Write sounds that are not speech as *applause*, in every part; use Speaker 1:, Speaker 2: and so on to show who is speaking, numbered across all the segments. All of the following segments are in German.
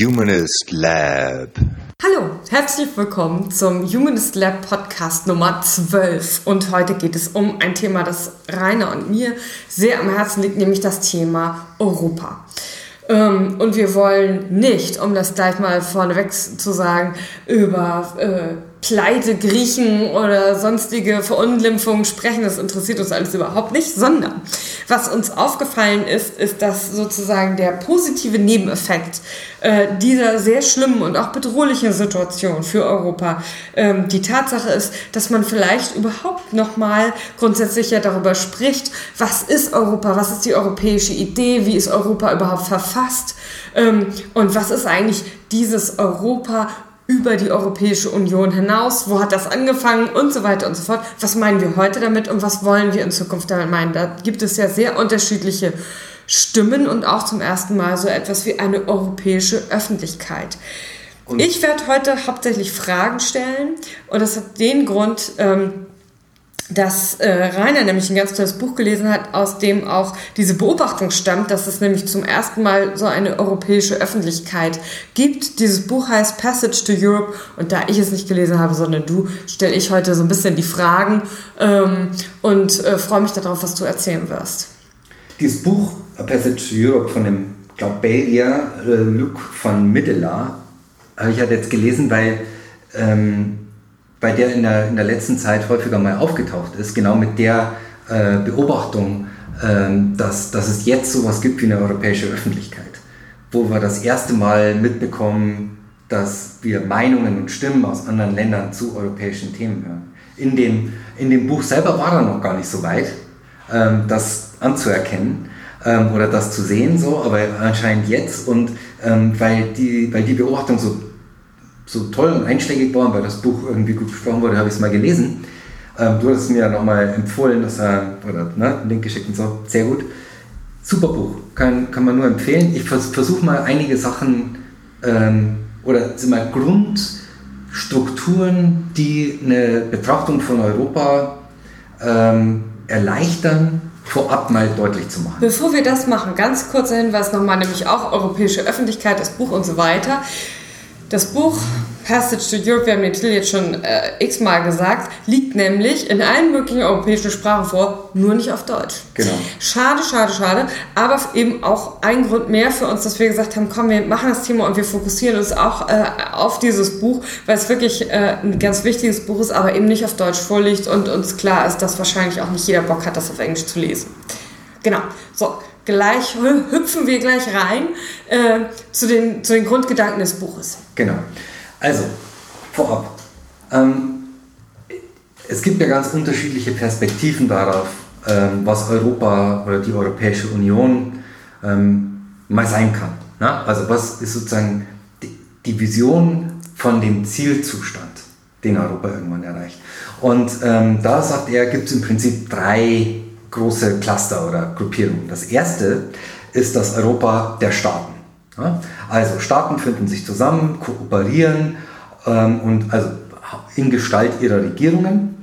Speaker 1: Humanist Lab.
Speaker 2: Hallo, herzlich willkommen zum Humanist Lab Podcast Nummer 12. Und heute geht es um ein Thema, das Rainer und mir sehr am Herzen liegt, nämlich das Thema Europa. Ähm, und wir wollen nicht, um das gleich mal vorneweg zu sagen, über äh, Pleite, Griechen oder sonstige Verunglimpfungen sprechen. Das interessiert uns alles überhaupt nicht, sondern was uns aufgefallen ist, ist, dass sozusagen der positive Nebeneffekt äh, dieser sehr schlimmen und auch bedrohlichen Situation für Europa ähm, die Tatsache ist, dass man vielleicht überhaupt nochmal grundsätzlich ja darüber spricht, was ist Europa, was ist die europäische Idee, wie ist Europa überhaupt verfasst ähm, und was ist eigentlich dieses Europa über die Europäische Union hinaus? Wo hat das angefangen und so weiter und so fort? Was meinen wir heute damit und was wollen wir in Zukunft damit meinen? Da gibt es ja sehr unterschiedliche Stimmen und auch zum ersten Mal so etwas wie eine europäische Öffentlichkeit. Und ich werde heute hauptsächlich Fragen stellen und das hat den Grund, ähm, dass äh, Rainer nämlich ein ganz tolles Buch gelesen hat, aus dem auch diese Beobachtung stammt, dass es nämlich zum ersten Mal so eine europäische Öffentlichkeit gibt. Dieses Buch heißt Passage to Europe und da ich es nicht gelesen habe, sondern du, stelle ich heute so ein bisschen die Fragen ähm, und äh, freue mich darauf, was du erzählen wirst.
Speaker 3: Dieses Buch A Passage to Europe von dem, glaube Belgier äh, Luc von Middelar habe ich halt jetzt gelesen, weil ähm, bei der in der, in der letzten Zeit häufiger mal aufgetaucht ist, genau mit der äh, Beobachtung, äh, dass, dass es jetzt sowas gibt wie eine europäische Öffentlichkeit, wo wir das erste Mal mitbekommen, dass wir Meinungen und Stimmen aus anderen Ländern zu europäischen Themen hören. In dem, in dem Buch selber war er noch gar nicht so weit, ähm, das anzuerkennen ähm, oder das zu sehen, so, aber anscheinend jetzt und ähm, weil, die, weil die Beobachtung so so toll und einschlägig war weil das Buch irgendwie gut besprochen wurde, habe ich es mal gelesen. Ähm, du hast mir ja nochmal empfohlen, dass, äh, oder ne, einen Link geschickt und so. Sehr gut. Super Buch, kann, kann man nur empfehlen. Ich vers versuche mal einige Sachen ähm, oder sind mal Grundstrukturen, die eine Betrachtung von Europa ähm, erleichtern, vorab mal deutlich zu machen.
Speaker 2: Bevor wir das machen, ganz kurzer Hinweis nochmal, nämlich auch europäische Öffentlichkeit, das Buch und so weiter. Das Buch Passage to Europe, wir haben den Titel jetzt schon äh, x-mal gesagt, liegt nämlich in allen möglichen europäischen Sprachen vor, nur nicht auf Deutsch.
Speaker 3: Genau.
Speaker 2: Schade, schade, schade. Aber eben auch ein Grund mehr für uns, dass wir gesagt haben, komm, wir machen das Thema und wir fokussieren uns auch äh, auf dieses Buch, weil es wirklich äh, ein ganz wichtiges Buch ist, aber eben nicht auf Deutsch vorliegt und uns klar ist, dass wahrscheinlich auch nicht jeder Bock hat, das auf Englisch zu lesen. Genau. So, gleich hüpfen wir gleich rein äh, zu, den, zu den Grundgedanken des Buches.
Speaker 3: Genau. Also, vorab. Ähm, es gibt ja ganz unterschiedliche Perspektiven darauf, ähm, was Europa oder die Europäische Union ähm, mal sein kann. Na? Also was ist sozusagen die, die Vision von dem Zielzustand, den Europa irgendwann erreicht. Und ähm, da sagt er, gibt es im Prinzip drei große Cluster oder Gruppierungen. Das erste ist das Europa der Staaten. Also Staaten finden sich zusammen, kooperieren ähm, und also in Gestalt ihrer Regierungen.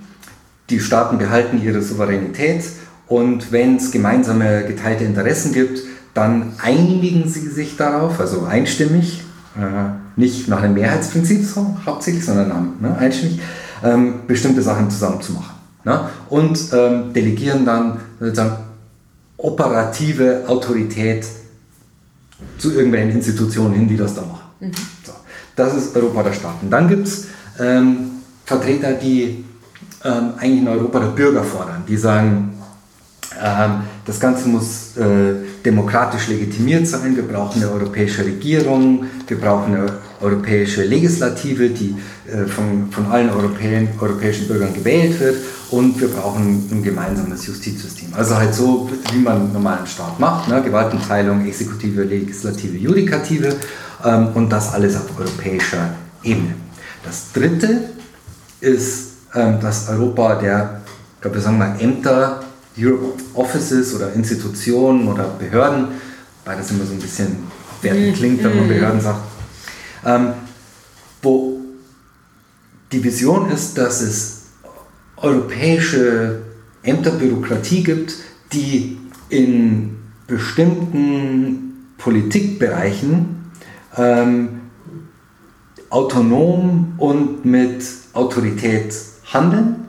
Speaker 3: Die Staaten behalten ihre Souveränität und wenn es gemeinsame geteilte Interessen gibt, dann einigen sie sich darauf, also einstimmig, äh, nicht nach einem Mehrheitsprinzip so, hauptsächlich, sondern ne, einstimmig, ähm, bestimmte Sachen zusammen zu machen. Ne? Und ähm, delegieren dann sozusagen operative Autorität zu irgendwelchen Institutionen hin, die das da machen. Mhm. So, das ist Europa der Staaten. Dann gibt es ähm, Vertreter, die ähm, eigentlich in Europa der Bürger fordern, die sagen, das Ganze muss äh, demokratisch legitimiert sein, wir brauchen eine europäische Regierung, wir brauchen eine europäische Legislative, die äh, von, von allen Europäen, europäischen Bürgern gewählt wird und wir brauchen ein gemeinsames Justizsystem. Also halt so, wie man einen normalen Staat macht, ne? Gewaltenteilung, Exekutive, Legislative, Judikative ähm, und das alles auf europäischer Ebene. Das dritte ist ähm, das Europa der, ich glaube, wir mal Ämter, Europe Offices oder Institutionen oder Behörden, weil das immer so ein bisschen wertend mhm. klingt, wenn man mhm. Behörden sagt, ähm, wo die Vision ist, dass es europäische Ämterbürokratie gibt, die in bestimmten Politikbereichen ähm, autonom und mit Autorität handeln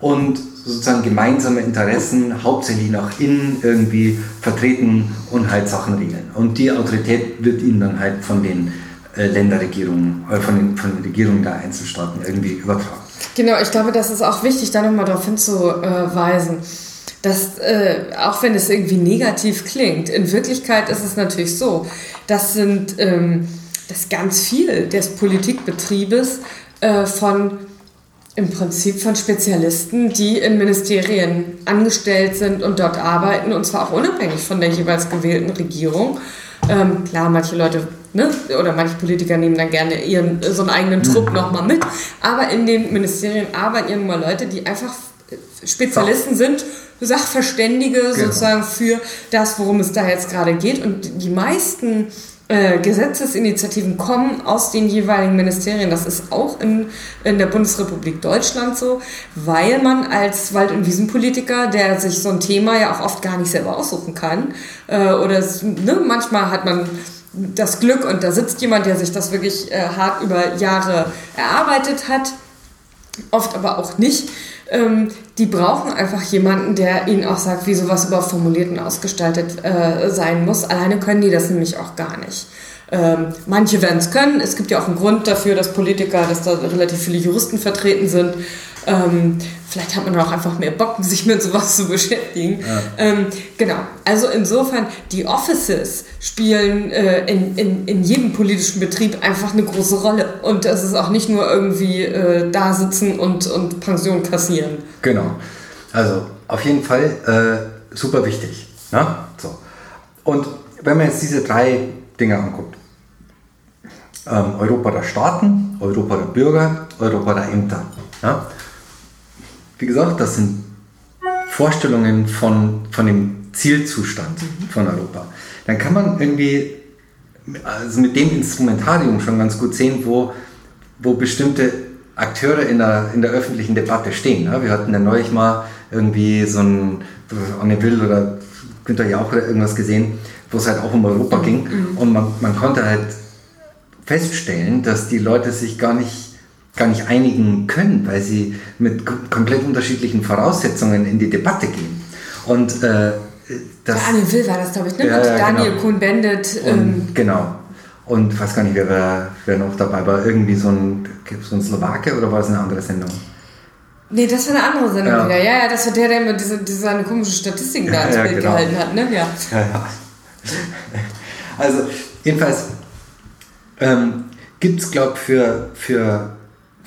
Speaker 3: und sozusagen gemeinsame Interessen hauptsächlich nach innen irgendwie vertreten und halt Sachen regeln. Und die Autorität wird ihnen dann halt von den äh, Länderregierungen, äh, von, den, von den Regierungen der Einzelstaaten irgendwie übertragen.
Speaker 2: Genau, ich glaube, das ist auch wichtig, da nochmal darauf hinzuweisen, dass äh, auch wenn es irgendwie negativ klingt, in Wirklichkeit ist es natürlich so, das sind ähm, ganz viel des Politikbetriebes äh, von im Prinzip von Spezialisten, die in Ministerien angestellt sind und dort arbeiten, und zwar auch unabhängig von der jeweils gewählten Regierung. Ähm, klar, manche Leute ne, oder manche Politiker nehmen dann gerne ihren so einen eigenen Trupp mhm. nochmal mit, aber in den Ministerien arbeiten ja nun mal Leute, die einfach Spezialisten sind, Sachverständige genau. sozusagen für das, worum es da jetzt gerade geht. Und die meisten äh, Gesetzesinitiativen kommen aus den jeweiligen Ministerien. Das ist auch in, in der Bundesrepublik Deutschland so, weil man als Wald- und Wiesenpolitiker, der sich so ein Thema ja auch oft gar nicht selber aussuchen kann, äh, oder ne, manchmal hat man das Glück und da sitzt jemand, der sich das wirklich äh, hart über Jahre erarbeitet hat, oft aber auch nicht. Ähm, die brauchen einfach jemanden, der ihnen auch sagt, wie sowas überhaupt formuliert und ausgestaltet äh, sein muss. Alleine können die das nämlich auch gar nicht. Ähm, manche werden es können. Es gibt ja auch einen Grund dafür, dass Politiker, dass da relativ viele Juristen vertreten sind. Ähm, vielleicht hat man auch einfach mehr Bock, *laughs* sich mit sowas zu beschäftigen. Ja. Ähm, genau. Also insofern, die Offices spielen äh, in, in, in jedem politischen Betrieb einfach eine große Rolle. Und das ist auch nicht nur irgendwie äh, da sitzen und, und Pension kassieren.
Speaker 3: Genau. Also auf jeden Fall äh, super wichtig. Ne? So. Und wenn man jetzt diese drei Dinge anguckt, ähm, Europa der Staaten, Europa der Bürger, Europa der Ämter. Ja? Wie gesagt, das sind Vorstellungen von, von dem Zielzustand mhm. von Europa. Dann kann man irgendwie also mit dem Instrumentarium schon ganz gut sehen, wo, wo bestimmte Akteure in der, in der öffentlichen Debatte stehen. Ja? Wir hatten ja neulich mal irgendwie so ein Anne Will oder Günther Jauch oder irgendwas gesehen, wo es halt auch um Europa ging. Mhm. Und man, man konnte halt feststellen, dass die Leute sich gar nicht, gar nicht einigen können, weil sie mit komplett unterschiedlichen Voraussetzungen in die Debatte gehen. Und äh, das,
Speaker 2: Daniel Will war das, glaube ich, ne? Ja,
Speaker 3: mit
Speaker 2: Daniel genau. Kuhn-Bendit.
Speaker 3: Ähm. Genau. Und ich weiß gar nicht, wer, wer noch dabei war. Irgendwie so ein, so ein Slowake oder war es eine andere Sendung?
Speaker 2: Nee, das war eine andere Sendung ja. wieder. Ja, ja, das war der, der immer diese, diese seine komischen Statistiken da ins ja, Bild genau. gehalten hat, ne? Ja. ja, ja.
Speaker 3: Also, jedenfalls, ähm, gibt es, glaube ich, für, für,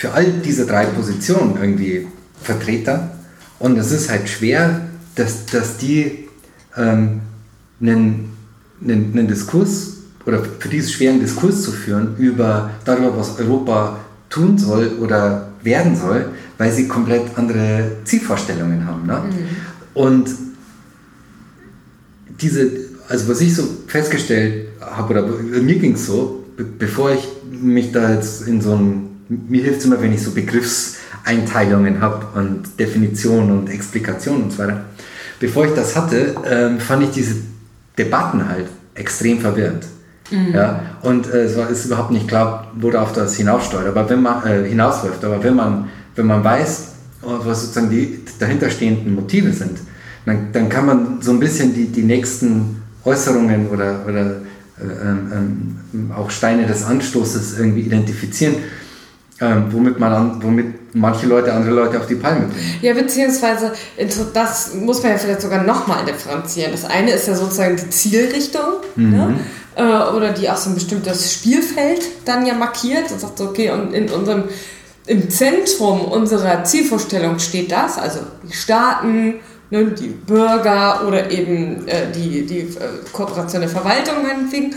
Speaker 3: für all diese drei Positionen irgendwie Vertreter. Und es ist halt schwer, dass, dass die ähm, einen, einen, einen Diskurs oder für diesen schweren Diskurs zu führen über darüber, was Europa tun soll oder werden soll, weil sie komplett andere Zielvorstellungen haben. Ne? Mhm. Und diese, also was ich so festgestellt habe, oder mir ging es so, bevor ich mich da jetzt in so ein, mir hilft es immer, wenn ich so Begriffseinteilungen habe und Definitionen und Explikationen und so weiter. Bevor ich das hatte, ähm, fand ich diese Debatten halt extrem verwirrend. Mhm. Ja, und äh, es war, ist überhaupt nicht klar, worauf das hinaussteuert, aber wenn man äh, hinausläuft. Aber wenn man, wenn man weiß, was sozusagen die dahinterstehenden Motive sind, dann, dann kann man so ein bisschen die, die nächsten Äußerungen oder, oder ähm, ähm, auch Steine des Anstoßes irgendwie identifizieren, ähm, womit man an, womit manche Leute andere Leute auf die Palme bringen.
Speaker 2: Ja, beziehungsweise das muss man ja vielleicht sogar nochmal differenzieren. Das eine ist ja sozusagen die Zielrichtung, mhm. ne? äh, oder die auch so ein bestimmtes Spielfeld dann ja markiert und sagt, so, okay, und in unserem im Zentrum unserer Zielvorstellung steht das, also die Staaten, ne, die Bürger oder eben äh, die, die äh, Kooperation der Verwaltung meinetwegen.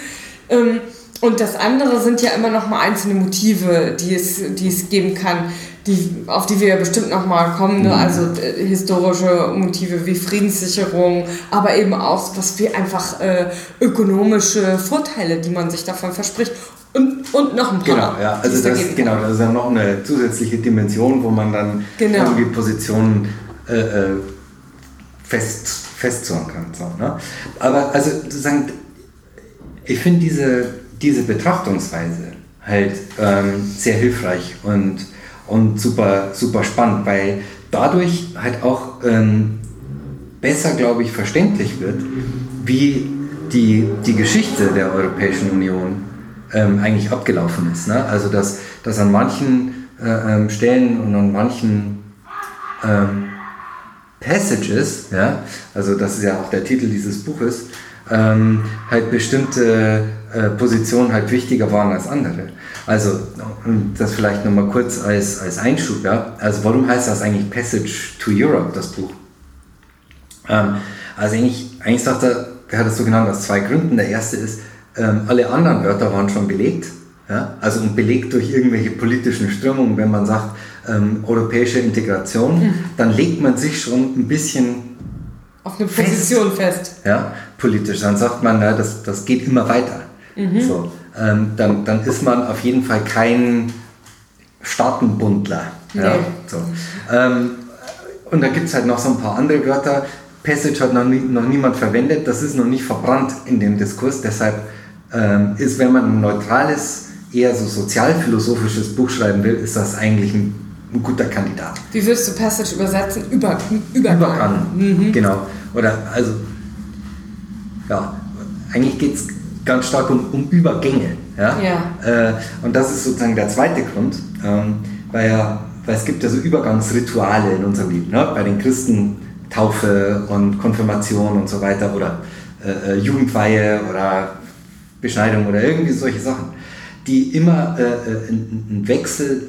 Speaker 2: Ähm, und das andere sind ja immer noch mal einzelne Motive, die es, die es geben kann, die, auf die wir ja bestimmt noch mal kommen. Ne? Mhm. Also äh, historische Motive wie Friedenssicherung, aber eben auch was wie einfach äh, ökonomische Vorteile, die man sich davon verspricht. Und, und noch ein paar.
Speaker 3: Genau, ja. Also das, genau, das ist ja noch eine zusätzliche Dimension, wo man dann genau. irgendwie Positionen äh, äh fest, festzurren kann. So, ne? Aber also sozusagen, ich finde diese, diese Betrachtungsweise halt ähm, sehr hilfreich und, und super, super spannend, weil dadurch halt auch ähm, besser, glaube ich, verständlich wird, wie die, die Geschichte der Europäischen Union ähm, eigentlich abgelaufen ist. Ne? Also dass, dass an manchen äh, ähm, Stellen und an manchen ähm, Passages, ja, also das ist ja auch der Titel dieses Buches, ähm, halt bestimmte äh, Positionen halt wichtiger waren als andere. Also, das vielleicht nochmal kurz als, als Einschub, ja. Also, warum heißt das eigentlich Passage to Europe, das Buch? Ähm, also, eigentlich, eigentlich sagt er, er hat es so genannt aus zwei Gründen. Der erste ist, ähm, alle anderen Wörter waren schon belegt. Ja? Also, und belegt durch irgendwelche politischen Strömungen. Wenn man sagt, ähm, europäische Integration, mhm. dann legt man sich schon ein bisschen
Speaker 2: auf eine Position fest. fest.
Speaker 3: Ja, politisch. Dann sagt man, na, das, das geht immer weiter. Mhm. So, ähm, dann, dann ist man auf jeden Fall kein Staatenbundler. Nee. Ja, so. Ähm, und da gibt es halt noch so ein paar andere Wörter. Passage hat noch, nie, noch niemand verwendet, das ist noch nicht verbrannt in dem Diskurs. Deshalb ähm, ist, wenn man ein neutrales, eher so sozialphilosophisches Buch schreiben will, ist das eigentlich ein ein guter Kandidat.
Speaker 2: Wie würdest du Passage übersetzen? Über, Übergang.
Speaker 3: Übergang, mhm. genau. Oder also, ja, eigentlich geht es ganz stark um, um Übergänge. Ja? ja. Äh, und das ist sozusagen der zweite Grund, ähm, weil, ja, weil es gibt ja so Übergangsrituale in unserem Leben. Ne? Bei den Christen Taufe und Konfirmation und so weiter oder äh, äh Jugendweihe oder Beschneidung oder irgendwie solche Sachen, die immer äh, äh einen Wechsel,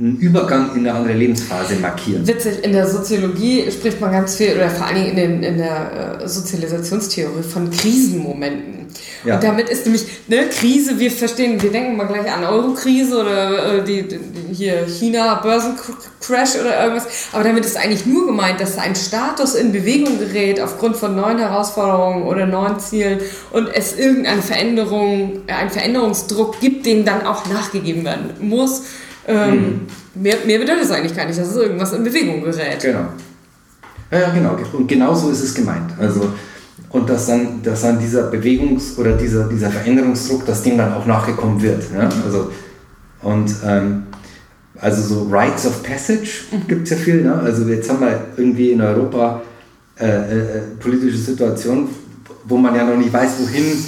Speaker 3: einen Übergang in eine andere Lebensphase markieren.
Speaker 2: Witzig, in der Soziologie spricht man ganz viel, oder vor allen Dingen in, den, in der äh, Sozialisationstheorie von Krisenmomenten. Ja. Und damit ist nämlich ne, Krise, wir verstehen, wir denken mal gleich an Euro-Krise oder äh, die, die, hier China-Börsencrash oder irgendwas, aber damit ist eigentlich nur gemeint, dass ein Status in Bewegung gerät aufgrund von neuen Herausforderungen oder neuen Zielen und es irgendeine Veränderung, einen Veränderungsdruck gibt, dem dann auch nachgegeben werden muss ähm, mhm. mehr, mehr bedeutet es eigentlich gar nicht, dass es irgendwas in Bewegung gerät.
Speaker 3: Genau. Ja, ja, genau. Und genau so ist es gemeint. Also, und dass dann, dass dann dieser Bewegungs- oder dieser, dieser Veränderungsdruck, dass dem dann auch nachgekommen wird. Ja? Also, und ähm, also so Rites of Passage mhm. gibt es ja viel. Ne? Also jetzt haben wir irgendwie in Europa äh, äh, politische Situationen, wo man ja noch nicht weiß, wohin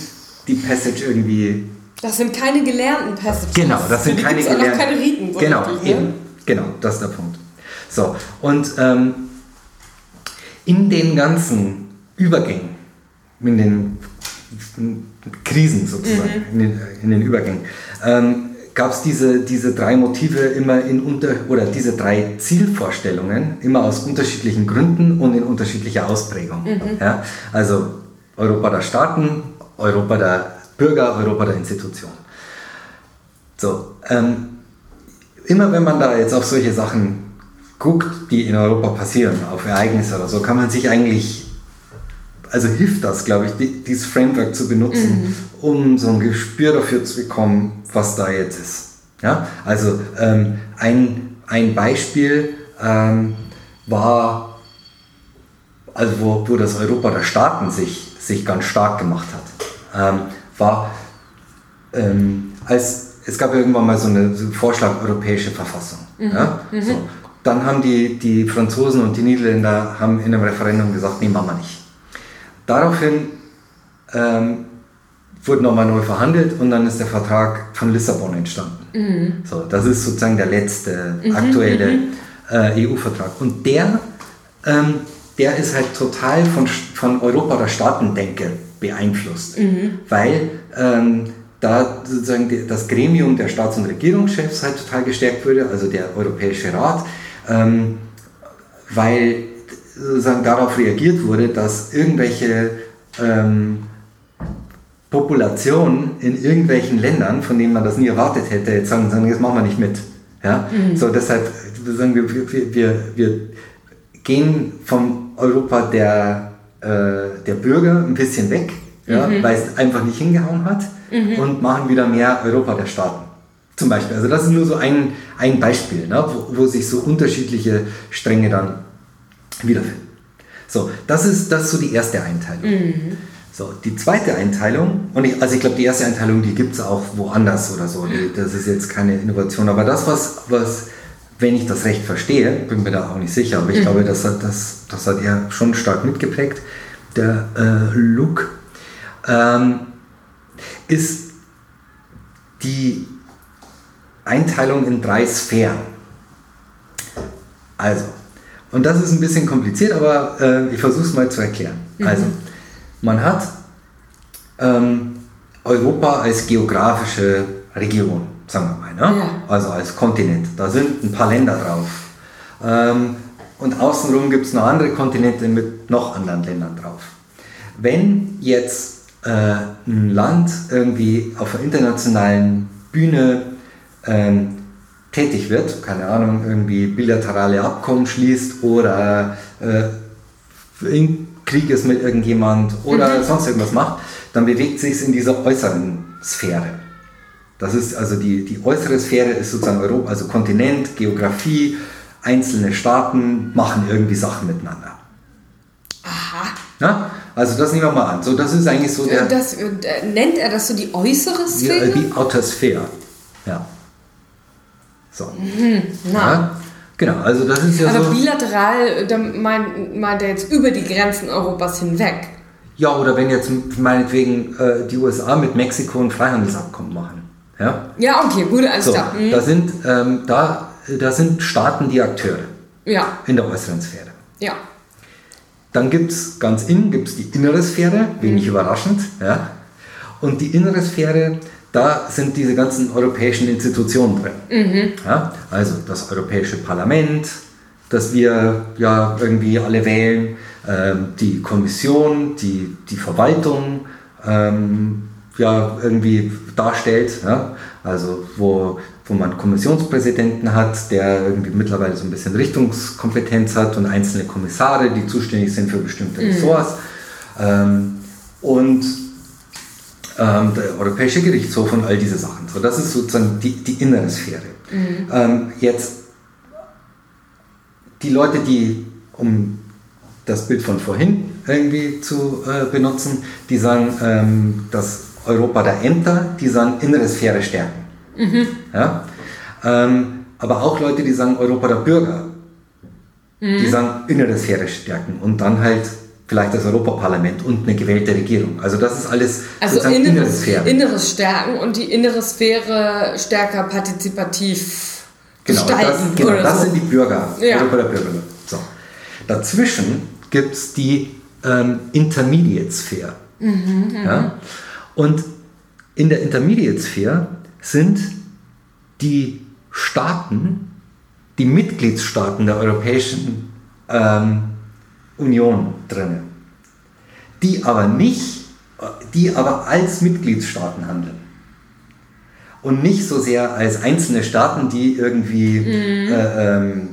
Speaker 3: die Passage irgendwie
Speaker 2: das sind keine gelernten Passages.
Speaker 3: Genau, das sind keine gelernten.
Speaker 2: keine Riten.
Speaker 3: So genau, richtig, ne? eben. Genau, das ist der Punkt. So, und ähm, in den ganzen Übergängen, in den Krisen sozusagen, mhm. in, den, in, den, Übergängen, ähm, gab es diese, diese drei Motive immer in unter oder diese drei Zielvorstellungen immer aus unterschiedlichen Gründen und in unterschiedlicher Ausprägung. Mhm. Ja? Also Europa der Staaten, Europa der Bürger, Europa der Institution. So, ähm, immer wenn man da jetzt auf solche Sachen guckt, die in Europa passieren, auf Ereignisse oder so, kann man sich eigentlich, also hilft das, glaube ich, dieses Framework zu benutzen, mhm. um so ein Gespür dafür zu bekommen, was da jetzt ist. Ja? Also ähm, ein, ein Beispiel ähm, war, also wo, wo das Europa der Staaten sich, sich ganz stark gemacht hat. Ähm, war, ähm, als es gab irgendwann mal so einen so Vorschlag europäische Verfassung. Mhm. Ja? Mhm. So. Dann haben die, die Franzosen und die Niederländer haben in einem Referendum gesagt, nee, machen wir nicht. Daraufhin ähm, wurde nochmal neu verhandelt und dann ist der Vertrag von Lissabon entstanden. Mhm. So, das ist sozusagen der letzte mhm, aktuelle mhm. äh, EU-Vertrag. Und der, ähm, der ist halt total von, von Europa der Staatendenke beeinflusst, mhm. weil ähm, da sozusagen das Gremium der Staats- und Regierungschefs halt total gestärkt wurde, also der Europäische Rat, ähm, weil sozusagen darauf reagiert wurde, dass irgendwelche ähm, Populationen in irgendwelchen Ländern, von denen man das nie erwartet hätte, jetzt sagen, sagen jetzt machen wir nicht mit. Ja? Mhm. So, deshalb sagen wir, wir, wir, wir gehen vom Europa der der Bürger ein bisschen weg, ja, mhm. weil es einfach nicht hingehauen hat mhm. und machen wieder mehr Europa der Staaten. Zum Beispiel. Also das ist nur so ein, ein Beispiel, ne, wo, wo sich so unterschiedliche Stränge dann wiederfinden. So, das ist, das ist so die erste Einteilung. Mhm. So, die zweite Einteilung, und ich, also ich glaube, die erste Einteilung, die gibt es auch woanders oder so. Die, das ist jetzt keine Innovation. Aber das, was, was, wenn ich das recht verstehe, bin mir da auch nicht sicher, aber ich glaube, das hat, das, das hat er schon stark mitgeprägt, der äh, Look, ähm, ist die Einteilung in drei Sphären. Also, und das ist ein bisschen kompliziert, aber äh, ich versuche es mal zu erklären. Also, man hat ähm, Europa als geografische Region, sagen wir mal, ne?
Speaker 2: Ja.
Speaker 3: also als Kontinent. Da sind ein paar Länder drauf. Ähm, und außenrum gibt es noch andere Kontinente mit noch anderen Ländern drauf. Wenn jetzt äh, ein Land irgendwie auf einer internationalen Bühne ähm, tätig wird, keine Ahnung, irgendwie bilaterale Abkommen schließt oder äh, in Krieg ist mit irgendjemand oder sonst irgendwas macht, dann bewegt sich es in dieser äußeren Sphäre. Das ist also die, die äußere Sphäre ist sozusagen Europa, also Kontinent, Geografie, einzelne Staaten machen irgendwie Sachen miteinander.
Speaker 2: Aha.
Speaker 3: Ja? Also das nehmen wir mal an. So, das ist eigentlich so der,
Speaker 2: Das, äh, nennt er das so die äußere
Speaker 3: die,
Speaker 2: Sphäre?
Speaker 3: äh, die Outer Sphere. Ja. So.
Speaker 2: Na.
Speaker 3: Ja, genau, also das ist ja
Speaker 2: Aber
Speaker 3: so.
Speaker 2: bilateral, äh, da meint, meint er jetzt über die Grenzen Europas hinweg.
Speaker 3: Ja, oder wenn jetzt meinetwegen äh, die USA mit Mexiko ein Freihandelsabkommen machen. Ja?
Speaker 2: Ja, okay, gut, alles
Speaker 3: So,
Speaker 2: klar. Hm.
Speaker 3: da, sind, ähm, da, da sind Staaten die Akteure
Speaker 2: Ja,
Speaker 3: in der äußeren Sphäre.
Speaker 2: ja.
Speaker 3: Dann gibt es ganz innen gibt's die innere Sphäre, wenig überraschend. Ja? Und die innere Sphäre, da sind diese ganzen europäischen Institutionen drin. Ja? Also das Europäische Parlament, das wir ja irgendwie alle wählen, ähm, die Kommission, die, die Verwaltung ähm, ja irgendwie darstellt. Ja? Also wo, wo man Kommissionspräsidenten hat, der irgendwie mittlerweile so ein bisschen Richtungskompetenz hat und einzelne Kommissare, die zuständig sind für bestimmte Ressorts. Ähm, und ähm, der Europäische Gerichtshof und all diese Sachen. So, das ist sozusagen die, die innere Sphäre. Ähm, jetzt die Leute, die, um das Bild von vorhin irgendwie zu äh, benutzen, die sagen, ähm, dass Europa der Ämter, die sagen innere Sphäre stärken. Ja? Ähm, aber auch Leute, die sagen Europa der Bürger, die sagen innere Sphäre stärken und dann halt vielleicht das Europaparlament und eine gewählte Regierung. Also das ist alles
Speaker 2: Also
Speaker 3: sozusagen innere
Speaker 2: inneres,
Speaker 3: Sphäre.
Speaker 2: inneres Stärken und die innere Sphäre stärker partizipativ
Speaker 3: Genau,
Speaker 2: gestalten.
Speaker 3: das, genau, das
Speaker 2: so.
Speaker 3: sind die Bürger,
Speaker 2: Ja.
Speaker 3: Europa der Bürger. So. Dazwischen gibt es die ähm, Intermediate Sphere. ja? Und in der Intermediate Sphere sind die Staaten, die Mitgliedstaaten der Europäischen ähm, Union drin, die aber nicht, die aber als Mitgliedstaaten handeln. Und nicht so sehr als einzelne Staaten, die irgendwie äh, ähm,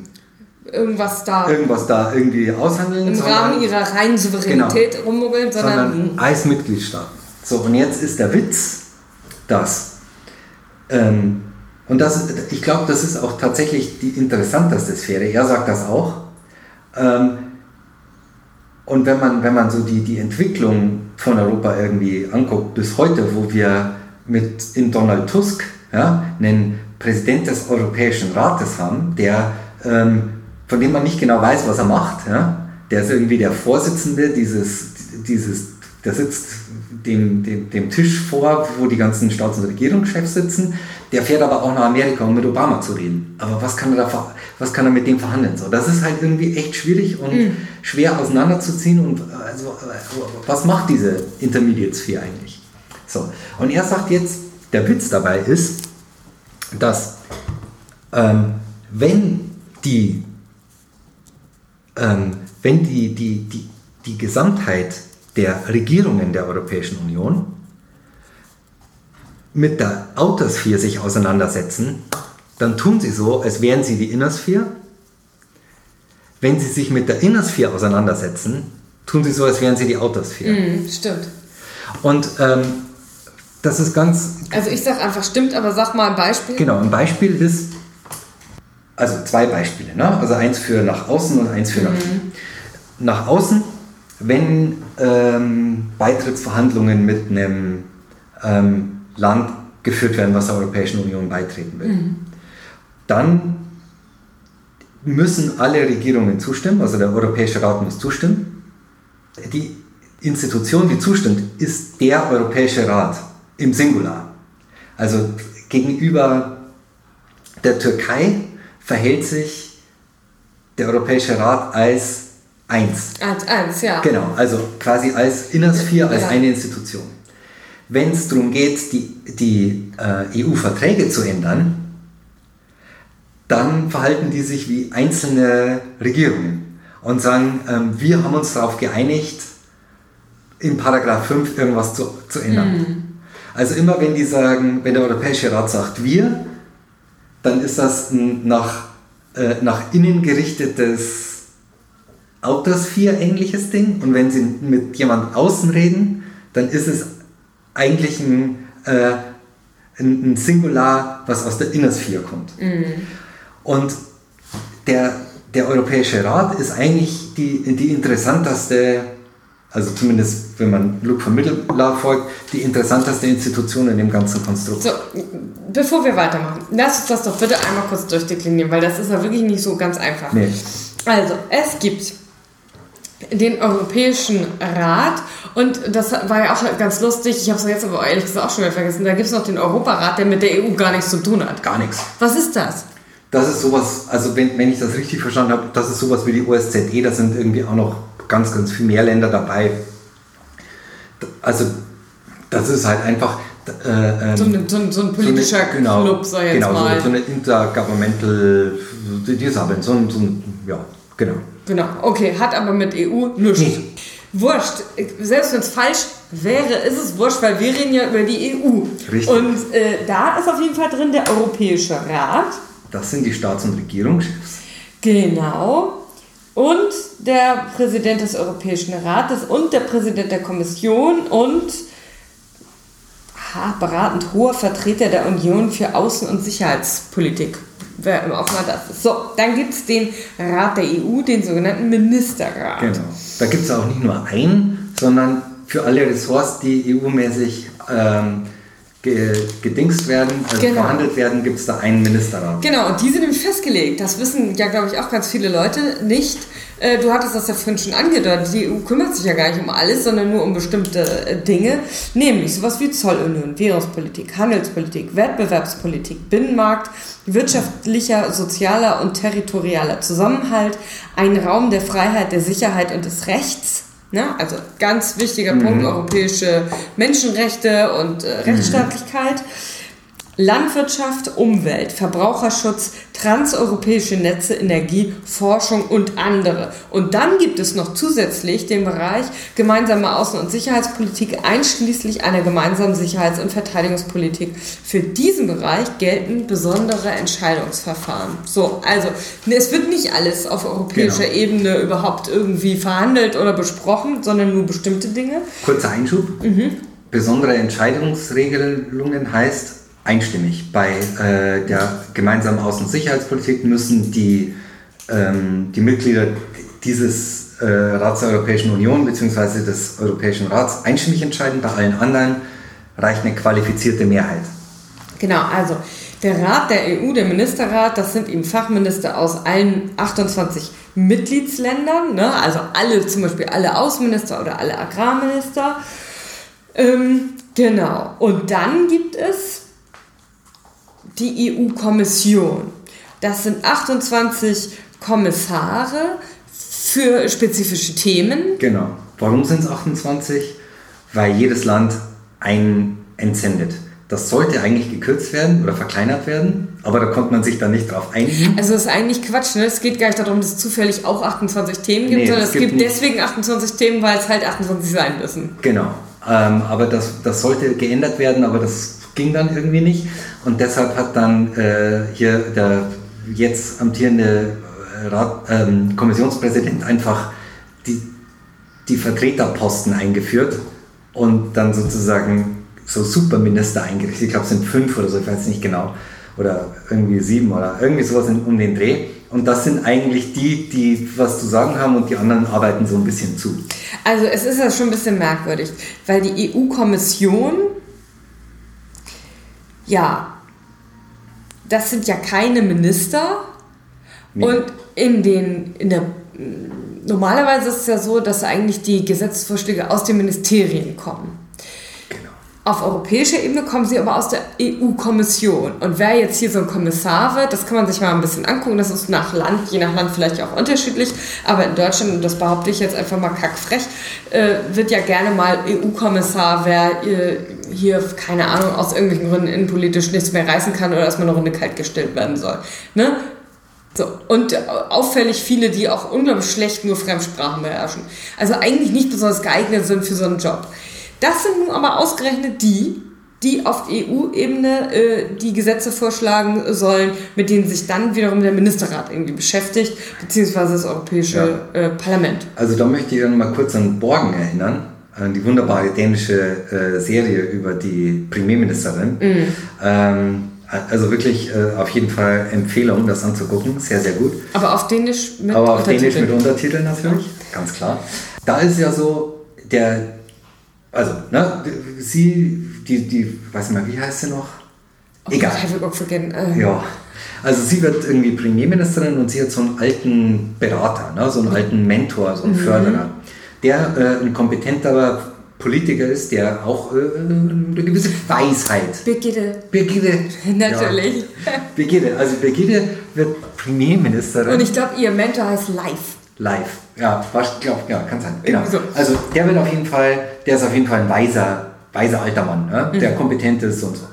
Speaker 2: Irgendwas da
Speaker 3: irgendwas da irgendwie aushandeln,
Speaker 2: im
Speaker 3: sondern,
Speaker 2: Rahmen ihrer reinen Souveränität rummuggeln, sondern,
Speaker 3: sondern als Mitgliedstaaten. So, und jetzt ist der Witz, dass, ähm, und das, ich glaube, das ist auch tatsächlich die interessanteste Sphäre, er sagt das auch, ähm, und wenn man, wenn man so die, die Entwicklung von Europa irgendwie anguckt, bis heute, wo wir mit in Donald Tusk ja, einen Präsident des Europäischen Rates haben, der, ähm, von dem man nicht genau weiß, was er macht. Ja? Der ist irgendwie der Vorsitzende dieses, dieses der sitzt dem, dem, dem Tisch vor, wo die ganzen Staats- und Regierungschefs sitzen. Der fährt aber auch nach Amerika, um mit Obama zu reden. Aber was kann er, da, was kann er mit dem verhandeln? So, das ist halt irgendwie echt schwierig und schwer auseinanderzuziehen. Und also, äh, was macht diese Intermediate Sphere eigentlich? So, und er sagt jetzt, der Witz dabei ist, dass ähm, wenn die, ähm, wenn die, die, die, die Gesamtheit der Regierungen der Europäischen Union mit der Outer Sphere sich auseinandersetzen, dann tun sie so, als wären sie die Inner Sphere. Wenn sie sich mit der Inner Sphere auseinandersetzen, tun sie so, als wären sie die Outer Sphere.
Speaker 2: Hm, stimmt.
Speaker 3: Und ähm, das ist ganz,
Speaker 2: Also ich sag einfach stimmt, aber sag mal ein Beispiel.
Speaker 3: Genau, ein Beispiel ist, also zwei Beispiele, ne? also eins für nach außen und eins für nach innen. Nach außen wenn ähm, Beitrittsverhandlungen mit einem ähm, Land geführt werden, was der Europäischen Union beitreten will, dann müssen alle Regierungen zustimmen, also der Europäische Rat muss zustimmen. Die Institution, die zustimmt, ist der Europäische Rat im Singular. Also gegenüber der Türkei verhält sich der Europäische Rat als eins.
Speaker 2: Als eins, ja.
Speaker 3: Genau, also quasi als Innersphäre, als
Speaker 2: Ja.
Speaker 3: eine Institution. Wenn es darum geht, die, die äh, EU-Verträge zu ändern, dann verhalten die sich wie einzelne Regierungen und sagen, ähm, wir haben uns darauf geeinigt, in Paragraph 5 irgendwas zu, zu ändern. Also immer wenn die sagen, wenn der Europäische Rat sagt wir, dann ist das ein nach, äh, nach innen gerichtetes Autosphere-ähnliches Ding. Und wenn sie mit jemand außen reden, dann ist es eigentlich ein, äh, ein, ein Singular, was aus der Innersphäre kommt. Und der, der Europäische Rat ist eigentlich die, die interessanteste, also zumindest wenn man Luc von Mittellar folgt, die interessanteste Institution in dem ganzen Konstrukt.
Speaker 2: So, bevor wir weitermachen, lass uns das doch bitte einmal kurz durchdeklinieren, weil das ist ja wirklich nicht so ganz einfach.
Speaker 3: Nee.
Speaker 2: Also, es gibt den Europäischen Rat und das war ja auch ganz lustig, ich habe es jetzt aber ehrlich gesagt auch schon wieder vergessen, da gibt es noch den Europarat, der mit der EU gar nichts zu tun hat.
Speaker 3: Gar nichts.
Speaker 2: Was ist das?
Speaker 3: Das ist sowas, also wenn, wenn ich das richtig verstanden habe, das ist sowas wie die OSZE, da sind irgendwie auch noch ganz, ganz viel mehr Länder dabei. Also das ist halt einfach äh, ähm,
Speaker 2: So, ein- so, ein- so ein politischer
Speaker 3: so eine- genau,
Speaker 2: Club, sag ich jetzt
Speaker 3: genau,
Speaker 2: mal.
Speaker 3: So, so eine intergovernmental, die die ein, so ein, ja, genau.
Speaker 2: Genau, okay, hat aber mit EU nichts.
Speaker 3: Nee.
Speaker 2: Wurscht, selbst wenn es falsch wäre, ist es wurscht, weil wir reden ja über die EU.
Speaker 3: Richtig.
Speaker 2: Und äh, da ist auf jeden Fall drin der Europäische Rat.
Speaker 3: Das sind die Staats- und Regierungschefs.
Speaker 2: Genau. Und der Präsident des Europäischen Rates und der Präsident der Kommission und beratend hoher Vertreter der Union für Außen- und Sicherheitspolitik. Wer immer auch mal das ist. So, dann gibt es den Rat der EU, den sogenannten Ministerrat.
Speaker 3: Genau. Da gibt es auch nicht nur einen, sondern für alle Ressorts, die EU-mäßig ähm, ge gedingst werden, also
Speaker 2: Genau.
Speaker 3: verhandelt werden, gibt es da einen Ministerrat.
Speaker 2: Genau, und die sind nämlich festgelegt. Das wissen ja, glaube ich, auch ganz viele Leute nicht. Äh, Du hattest das ja vorhin schon angedeutet. Die EU kümmert sich ja gar nicht um alles, sondern nur um bestimmte äh, Dinge. Nämlich sowas wie Zollunion, Währungspolitik, Handelspolitik, Wettbewerbspolitik, Binnenmarkt, wirtschaftlicher, sozialer und territorialer Zusammenhalt, ein Raum der Freiheit, der Sicherheit und des Rechts. Ne? Also ganz wichtiger Punkt, europäische Menschenrechte und äh, Rechtsstaatlichkeit. Landwirtschaft, Umwelt, Verbraucherschutz, transeuropäische Netze, Energie, Forschung und andere. Und dann gibt es noch zusätzlich den Bereich gemeinsame Außen- und Sicherheitspolitik, einschließlich einer gemeinsamen Sicherheits- und Verteidigungspolitik. Für diesen Bereich gelten besondere Entscheidungsverfahren. So, also es wird nicht alles auf europäischer
Speaker 3: Genau.
Speaker 2: Ebene überhaupt irgendwie verhandelt oder besprochen, sondern nur bestimmte Dinge.
Speaker 3: Kurzer Einschub. Besondere Entscheidungsregelungen heißt einstimmig. Bei äh, der gemeinsamen Außen- und Sicherheitspolitik müssen die, ähm, die Mitglieder dieses äh, Rats der Europäischen Union bzw. des Europäischen Rats einstimmig entscheiden. Bei allen anderen reicht eine qualifizierte Mehrheit.
Speaker 2: Genau, also der Rat der EU, der Ministerrat, das sind eben Fachminister aus allen 28 Mitgliedsländern, ne? also alle, zum Beispiel alle Außenminister oder alle Agrarminister. Ähm, genau, und dann gibt es die EU-Kommission. Das sind 28 Kommissare für spezifische Themen.
Speaker 3: Genau. Warum sind es 28? Weil jedes Land einen entsendet. Das sollte eigentlich gekürzt werden oder verkleinert werden, aber da konnte man sich dann nicht drauf einigen.
Speaker 2: Also das ist eigentlich Quatsch, ne? Es geht gar nicht darum, dass es zufällig auch 28 Themen gibt,
Speaker 3: Nee,
Speaker 2: sondern
Speaker 3: es gibt
Speaker 2: gibt deswegen 28 Themen, weil es halt 28 sein müssen.
Speaker 3: Genau. Ähm, aber das, das sollte geändert werden, aber das ging dann irgendwie nicht. Und deshalb hat dann äh, hier der jetzt amtierende äh, Rat, ähm, Kommissionspräsident einfach die, die Vertreterposten eingeführt und dann sozusagen so Superminister eingerichtet. Ich glaube, es sind fünf oder so, ich weiß nicht genau. oder irgendwie sieben oder irgendwie sowas um den Dreh. Und das sind eigentlich die, die was zu sagen haben und die anderen arbeiten so ein bisschen zu.
Speaker 2: Also es ist ja schon ein bisschen merkwürdig, weil die EU-Kommission, ja, das sind ja keine Minister
Speaker 3: Nee.
Speaker 2: und in den, in der, normalerweise ist es ja so, dass eigentlich die Gesetzesvorschläge aus den Ministerien kommen. Auf europäischer Ebene kommen sie aber aus der EU-Kommission. Und wer jetzt hier so ein Kommissar wird, das kann man sich mal ein bisschen angucken. Das ist nach Land, je nach Land vielleicht auch unterschiedlich. Aber in Deutschland, und das behaupte ich jetzt einfach mal kackfrech, äh, wird ja gerne mal EU-Kommissar, wer äh, hier, keine Ahnung, aus irgendwelchen Gründen innenpolitisch nichts mehr reißen kann oder erstmal eine Runde kalt gestellt werden soll. Ne? So, und äh, auffällig viele, die auch unglaublich schlecht nur Fremdsprachen beherrschen. Also eigentlich nicht besonders geeignet sind für so einen Job. Das sind nun aber ausgerechnet die, die auf EU-Ebene äh, die Gesetze vorschlagen sollen, mit denen sich dann wiederum der Ministerrat irgendwie beschäftigt, beziehungsweise das Europäische äh, Parlament.
Speaker 3: Also da möchte ich dann mal kurz an Borgen erinnern, an die wunderbare dänische äh, Serie über die Premierministerin. Ähm, also wirklich äh, auf jeden Fall Empfehlung, das anzugucken. Sehr, sehr gut.
Speaker 2: Aber auf Dänisch mit
Speaker 3: Aber auf Dänisch
Speaker 2: Untertiteln.
Speaker 3: mit Untertiteln natürlich, ganz klar. Da ist ja so, der, also, ne, sie, die, die, weiß nicht mehr, wie heißt sie noch?
Speaker 2: Oh
Speaker 3: Egal.
Speaker 2: Gott, I will forget. Äh,
Speaker 3: Ja. Also sie wird irgendwie Premierministerin und sie hat so einen alten Berater, ne, so einen alten Mentor, so einen Förderer, der äh, ein kompetenter Politiker ist, der auch äh, eine gewisse Weisheit.
Speaker 2: Birgitte.
Speaker 3: Birgitte. *laughs*
Speaker 2: Natürlich.
Speaker 3: Ja. Birgitte, also Birgitte wird Premierministerin.
Speaker 2: Und ich glaube, ihr Mentor heißt Live.
Speaker 3: Live. Ja, was, glaub, ja, kann sein. Genau.
Speaker 2: So.
Speaker 3: Also der wird auf jeden Fall, der ist auf jeden Fall ein weiser, weiser alter Mann, ne?
Speaker 2: Mhm.
Speaker 3: der kompetent ist und so.